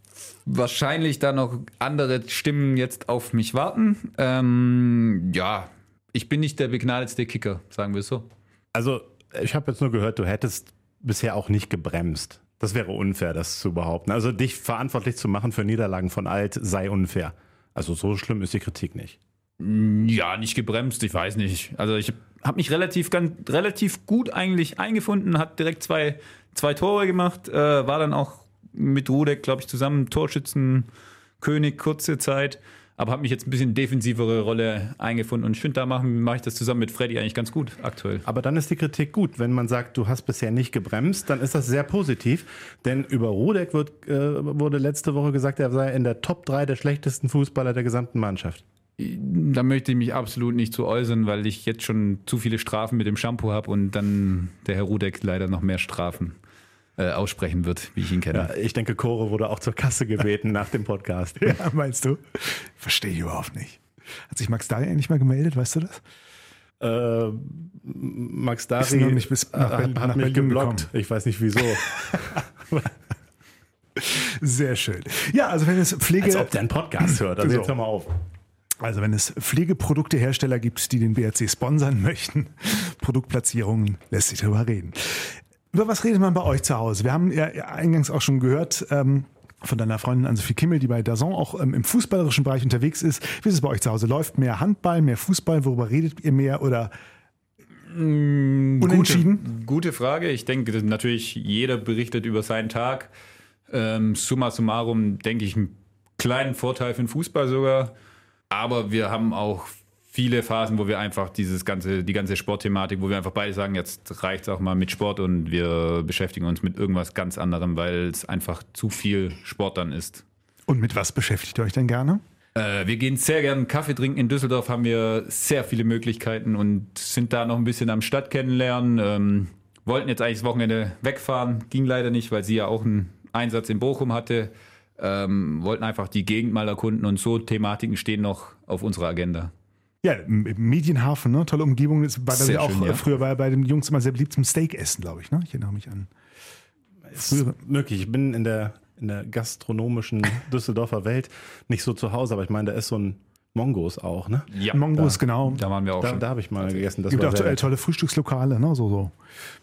Speaker 1: wahrscheinlich da noch andere Stimmen jetzt auf mich warten, ähm, ja, ich bin nicht der begnadetste Kicker, sagen wir so.
Speaker 4: Also ich habe jetzt nur gehört, du hättest bisher auch nicht gebremst. Das wäre unfair, das zu behaupten. Also dich verantwortlich zu machen für Niederlagen von Alt sei unfair. Also so schlimm ist die Kritik nicht.
Speaker 1: Ja, nicht gebremst, ich weiß nicht. Also ich habe mich relativ, ganz, relativ gut eigentlich eingefunden, hat direkt zwei, zwei Tore gemacht, äh, war dann auch mit Rudek, glaube ich, zusammen Torschützenkönig kurze Zeit aber habe mich jetzt ein bisschen defensivere Rolle eingefunden und ich finde, da mache mach ich das zusammen mit Freddy eigentlich ganz gut aktuell.
Speaker 4: Aber dann ist die Kritik gut. Wenn man sagt, du hast bisher nicht gebremst, dann ist das sehr positiv, denn über Rudek wird, äh, wurde letzte Woche gesagt, er sei in der Top 3 der schlechtesten Fußballer der gesamten Mannschaft.
Speaker 1: Da möchte ich mich absolut nicht zu äußern, weil ich jetzt schon zu viele Strafen mit dem Shampoo habe und dann der Herr Rudek leider noch mehr Strafen äh, aussprechen wird, wie ich ihn kenne.
Speaker 4: Ja, ich denke, Chore wurde auch zur Kasse gebeten nach dem Podcast.
Speaker 3: Ja, meinst du? Verstehe ich überhaupt nicht. Hat sich Max Dari eigentlich mal gemeldet, weißt du das?
Speaker 4: Äh, Max Dari noch
Speaker 3: nicht bis nach
Speaker 4: Berlin, hat, hat mich geblockt. Gekommen. Ich weiß nicht wieso.
Speaker 3: Sehr schön. Ja, also wenn es Pflege...
Speaker 4: Als ob der einen Podcast hört, also so. jetzt hör mal auf.
Speaker 3: Also wenn es Pflegeproduktehersteller gibt, die den BRC sponsern möchten, Produktplatzierungen, lässt sich darüber reden. Über was redet man bei euch zu Hause? Wir haben ja eingangs auch schon gehört, ähm, von deiner Freundin Ann-Sophie Kimmel, die bei Dazon auch ähm, im fußballerischen Bereich unterwegs ist. Wie ist es bei euch zu Hause? Läuft mehr Handball, mehr Fußball? Worüber redet ihr mehr oder
Speaker 1: mm, unentschieden? Gute, gute, Frage. Ich denke, natürlich jeder berichtet über seinen Tag. Ähm, summa summarum denke ich einen kleinen Vorteil für den Fußball sogar. Aber wir haben auch viele Phasen, wo wir einfach dieses ganze, die ganze Sportthematik, wo wir einfach beide sagen, jetzt reicht es auch mal mit Sport und wir beschäftigen uns mit irgendwas ganz anderem, weil es einfach zu viel Sport dann ist.
Speaker 3: Und mit was beschäftigt ihr euch denn gerne?
Speaker 1: Äh, wir gehen sehr gerne Kaffee trinken. In Düsseldorf haben wir sehr viele Möglichkeiten und sind da noch ein bisschen am Stadt kennenlernen. Ähm, wollten jetzt eigentlich das Wochenende wegfahren, ging leider nicht, weil sie ja auch einen Einsatz in Bochum hatte. Ähm, wollten einfach die Gegend mal erkunden und so Thematiken stehen noch auf unserer Agenda.
Speaker 3: Ja, Medienhafen, ne? tolle Umgebung. Das war dann auch schön, ja. früher bei, bei den Jungs immer sehr beliebt zum Steak essen, glaube ich. Ne? Ich erinnere mich an.
Speaker 4: Früher. Möglich. Ich bin in der, in der gastronomischen Düsseldorfer Welt nicht so zu Hause, aber ich meine, da ist so ein Mongos auch, ne?
Speaker 3: Ja, Mongos,
Speaker 4: da,
Speaker 3: genau.
Speaker 1: Da waren wir auch
Speaker 4: da,
Speaker 1: schon.
Speaker 4: Da habe ich mal gegessen.
Speaker 3: Das gibt auch tolle, tolle Frühstückslokale, ne? So, so.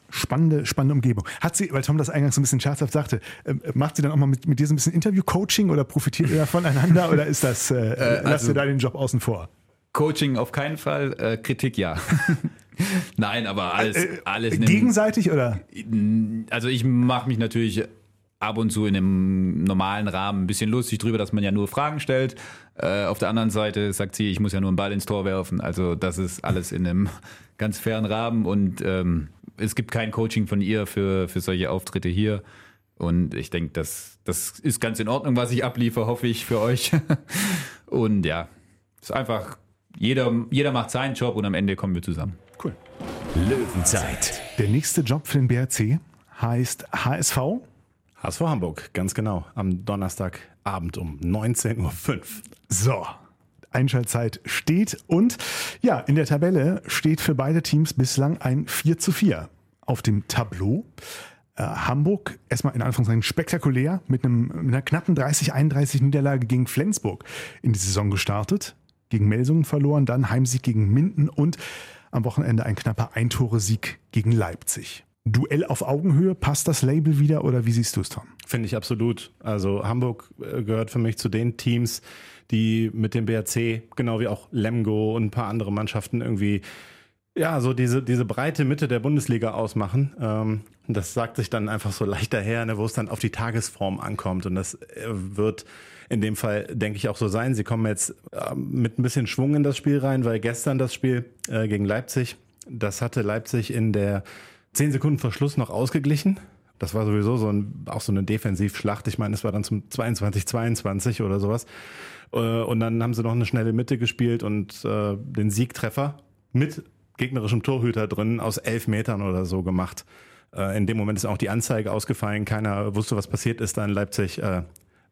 Speaker 3: Spannende, spannende Umgebung. Hat sie, weil Tom das eingangs so ein bisschen scherzhaft sagte, äh, macht sie dann auch mal mit, mit dir so ein bisschen Interview-Coaching oder profitiert ihr da voneinander oder ist das, äh, äh, also, lasst ihr da den Job außen vor?
Speaker 1: Coaching auf keinen Fall, äh, Kritik ja. Nein, aber alles, äh, alles
Speaker 3: gegenseitig oder?
Speaker 1: Also ich mache mich natürlich ab und zu in einem normalen Rahmen ein bisschen lustig drüber, dass man ja nur Fragen stellt. Äh, auf der anderen Seite sagt sie, ich muss ja nur einen Ball ins Tor werfen. Also das ist alles in einem ganz fairen Rahmen und ähm, es gibt kein Coaching von ihr für, für solche Auftritte hier. Und ich denke, das, das ist ganz in Ordnung, was ich abliefere, hoffe ich für euch. und ja, ist einfach jeder, jeder macht seinen Job und am Ende kommen wir zusammen.
Speaker 3: Cool.
Speaker 2: Löwenzeit.
Speaker 3: Der nächste Job für den BRC heißt HSV.
Speaker 4: HSV Hamburg, ganz genau. Am Donnerstagabend um 19.05 Uhr.
Speaker 3: So. Einschaltzeit steht und ja, in der Tabelle steht für beide Teams bislang ein 4 zu 4 auf dem Tableau. Äh, Hamburg erstmal in Anführungszeichen spektakulär mit, einem, mit einer knappen 30-31 Niederlage gegen Flensburg in die Saison gestartet gegen Melsungen verloren, dann Heimsieg gegen Minden und am Wochenende ein knapper Eintore-Sieg gegen Leipzig. Duell auf Augenhöhe, passt das Label wieder oder wie siehst du es, Tom?
Speaker 4: Finde ich absolut. Also Hamburg äh, gehört für mich zu den Teams, die mit dem BRC, genau wie auch Lemgo und ein paar andere Mannschaften irgendwie ja, so diese, diese breite Mitte der Bundesliga ausmachen. Ähm, das sagt sich dann einfach so leicht daher, ne, wo es dann auf die Tagesform ankommt. Und das äh, wird in dem Fall, denke ich, auch so sein. Sie kommen jetzt äh, mit ein bisschen Schwung in das Spiel rein, weil gestern das Spiel äh, gegen Leipzig, das hatte Leipzig in der 10 Sekunden Verschluss noch ausgeglichen. Das war sowieso so ein, auch so eine Defensivschlacht. Ich meine, es war dann zum 22, 22 oder sowas. Äh, und dann haben sie noch eine schnelle Mitte gespielt und äh, den Siegtreffer mit gegnerischem Torhüter drin aus elf Metern oder so gemacht. In dem Moment ist auch die Anzeige ausgefallen. Keiner wusste, was passiert ist da in Leipzig.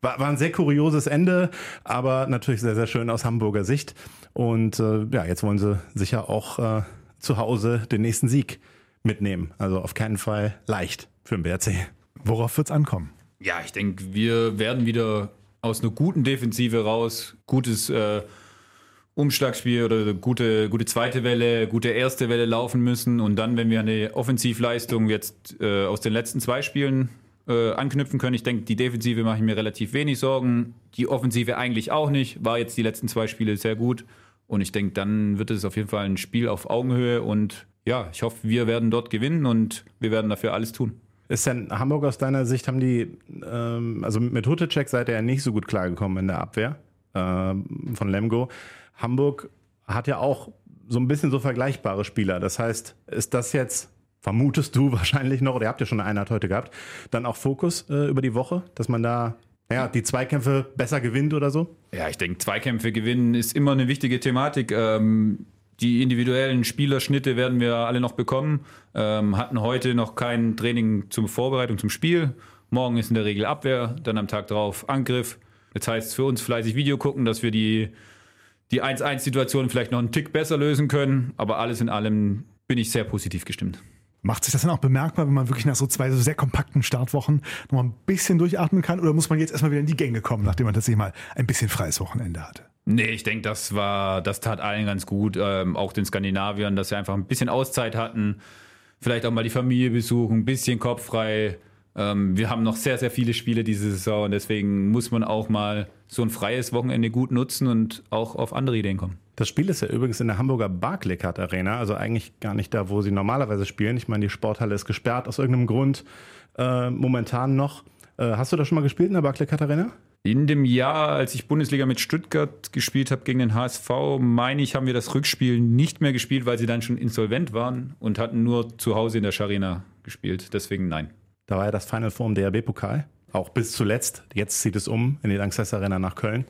Speaker 4: War, war ein sehr kurioses Ende, aber natürlich sehr, sehr schön aus Hamburger Sicht. Und äh, ja, jetzt wollen sie sicher auch äh, zu Hause den nächsten Sieg mitnehmen. Also auf keinen Fall leicht für den BRC.
Speaker 3: Worauf wird's ankommen?
Speaker 1: Ja, ich denke, wir werden wieder aus einer guten Defensive raus, gutes äh, Umschlagspiel oder gute, gute zweite Welle, gute erste Welle laufen müssen und dann, wenn wir eine Offensivleistung jetzt äh, aus den letzten zwei Spielen äh, anknüpfen können, ich denke, die Defensive mache ich mir relativ wenig Sorgen, die Offensive eigentlich auch nicht, war jetzt die letzten zwei Spiele sehr gut und ich denke, dann wird es auf jeden Fall ein Spiel auf Augenhöhe und ja, ich hoffe, wir werden dort gewinnen und wir werden dafür alles tun.
Speaker 4: Ist denn Hamburg aus deiner Sicht, haben die, ähm, also mit Hutecek seid ihr ja nicht so gut klargekommen in der Abwehr ähm, von Lemgo. Hamburg hat ja auch so ein bisschen so vergleichbare Spieler. Das heißt, ist das jetzt, vermutest du wahrscheinlich noch, oder ihr habt ja schon eine Einheit heute gehabt, dann auch Fokus äh, über die Woche, dass man da ja, die Zweikämpfe besser gewinnt oder so?
Speaker 1: Ja, ich denke, Zweikämpfe gewinnen ist immer eine wichtige Thematik. Ähm, die individuellen Spielerschnitte werden wir alle noch bekommen. Ähm, hatten heute noch kein Training zur Vorbereitung zum Spiel. Morgen ist in der Regel Abwehr, dann am Tag drauf Angriff. Jetzt heißt es für uns fleißig Video gucken, dass wir die, die 1-1-Situation vielleicht noch einen Tick besser lösen können. Aber alles in allem bin ich sehr positiv gestimmt.
Speaker 3: Macht sich das dann auch bemerkbar, wenn man wirklich nach so zwei so sehr kompakten Startwochen noch mal ein bisschen durchatmen kann? Oder muss man jetzt erstmal wieder in die Gänge kommen, nachdem man tatsächlich mal ein bisschen freies Wochenende hatte?
Speaker 1: Nee, ich denke, das war, das tat allen ganz gut, ähm, auch den Skandinaviern, dass sie einfach ein bisschen Auszeit hatten, vielleicht auch mal die Familie besuchen, ein bisschen kopffrei. Ähm, wir haben noch sehr, sehr viele Spiele diese Saison und deswegen muss man auch mal so ein freies Wochenende gut nutzen und auch auf andere Ideen kommen.
Speaker 4: Das Spiel ist ja übrigens in der Hamburger Barclaycard Arena, also eigentlich gar nicht da, wo sie normalerweise spielen. Ich meine, die Sporthalle ist gesperrt aus irgendeinem Grund, äh, momentan noch. Äh, hast du da schon mal gespielt in der Barclaycard Arena?
Speaker 1: In dem Jahr, als ich Bundesliga mit Stuttgart gespielt habe gegen den HSV, meine ich, haben wir das Rückspiel nicht mehr gespielt, weil sie dann schon insolvent waren und hatten nur zu Hause in der Scharena gespielt. Deswegen nein.
Speaker 4: Da war ja das Final Four im DRB-Pokal. Auch bis zuletzt. Jetzt zieht es um in die Langsess Arena nach Köln.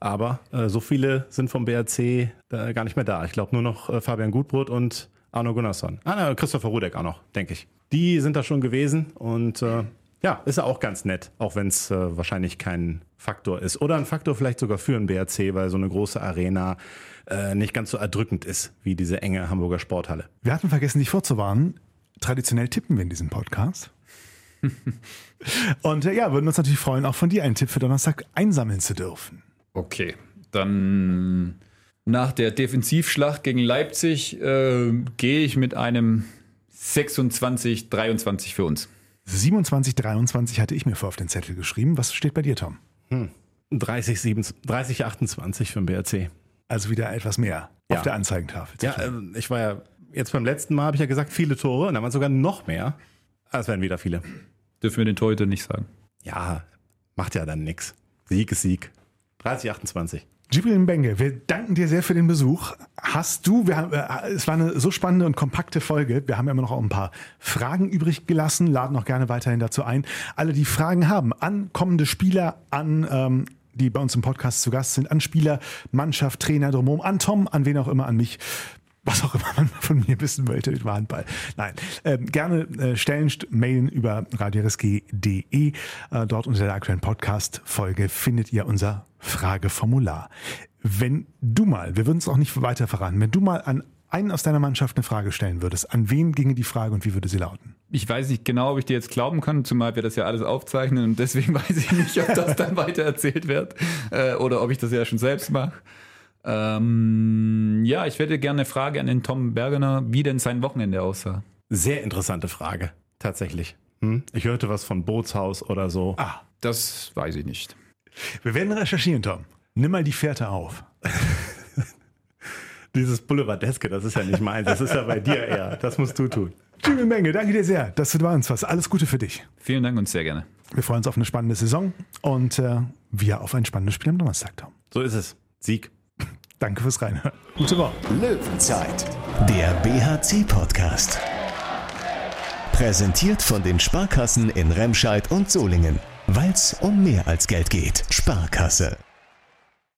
Speaker 4: Aber äh, so viele sind vom BRC äh, gar nicht mehr da. Ich glaube nur noch äh, Fabian Gutbrot und Arno Gunnarsson. Ah, na, Christopher Rudek auch noch, denke ich. Die sind da schon gewesen und äh, ja, ist ja auch ganz nett, auch wenn es äh, wahrscheinlich kein Faktor ist. Oder ein Faktor vielleicht sogar für einen BRC, weil so eine große Arena äh, nicht ganz so erdrückend ist wie diese enge Hamburger Sporthalle.
Speaker 3: Wir hatten vergessen, dich vorzuwarnen. Traditionell tippen wir in diesem Podcast. Und äh, ja, würden uns natürlich freuen, auch von dir einen Tipp für Donnerstag einsammeln zu dürfen.
Speaker 1: Okay, dann nach der Defensivschlacht gegen Leipzig äh, gehe ich mit einem 26-23 für uns.
Speaker 3: 27, 23 hatte ich mir vor auf den Zettel geschrieben. Was steht bei dir, Tom?
Speaker 4: Hm. 30, 27, 30, 28 für den BRC.
Speaker 3: Also wieder etwas mehr
Speaker 4: Ja.
Speaker 3: auf der Anzeigentafel.
Speaker 4: Ja, äh, ich war ja jetzt beim letzten Mal, habe ich ja gesagt, viele Tore und dann waren es sogar noch mehr. Ah, Es werden wieder viele.
Speaker 1: Dürfen wir den Torhüter nicht sagen.
Speaker 4: Ja, macht ja dann nix. Sieg ist Sieg. 30, 28.
Speaker 3: Jibril Mbenge, wir danken dir sehr für den Besuch. Hast du, wir haben, äh, es war eine so spannende und kompakte Folge. Wir haben ja immer noch ein paar Fragen übrig gelassen, laden auch gerne weiterhin dazu ein. Alle, die Fragen haben an kommende Spieler, an ähm, die bei uns im Podcast zu Gast sind, an Spieler, Mannschaft, Trainer drumherum, an Tom, an wen auch immer, an mich. Was auch immer man von mir wissen wollte dem Handball. Nein, ähm, gerne äh, stellen, st- mailen über radiorisk.de. Äh, dort unter der aktuellen Podcast-Folge findet ihr unser Frageformular. Wenn du mal, wir würden es auch nicht weiter verraten, wenn du mal an einen aus deiner Mannschaft eine Frage stellen würdest, an wen ginge die Frage und wie würde sie lauten?
Speaker 1: Ich weiß nicht genau, ob ich dir jetzt glauben kann, zumal wir das ja alles aufzeichnen und deswegen weiß ich nicht, ob das dann weiter erzählt wird äh, oder ob ich das ja schon selbst mache. Ähm, ja, ich hätte gerne eine Frage an den Tom Bergener, wie denn sein Wochenende aussah.
Speaker 4: Sehr interessante Frage, tatsächlich. Hm? Ich hörte was von Bootshaus oder so.
Speaker 3: Ah,
Speaker 1: Das weiß ich nicht.
Speaker 3: wir werden recherchieren, Tom. Nimm mal die Fährte auf.
Speaker 4: Dieses Boulevardeske, das ist ja nicht meins, das ist ja bei dir eher. Das musst du tun.
Speaker 3: Jibril Menge, danke dir sehr, dass du bei uns warst. Alles Gute für dich.
Speaker 1: Vielen Dank und sehr gerne.
Speaker 3: Wir freuen uns auf eine spannende Saison und äh, wir auf ein spannendes Spiel am Donnerstag, Tom.
Speaker 4: So ist es. Sieg.
Speaker 3: Danke fürs Reinhören. Gute Woche.
Speaker 2: Löwenzeit, der BHC-Podcast. Präsentiert von den Sparkassen in Remscheid und Solingen. Weil es um mehr als Geld geht. Sparkasse.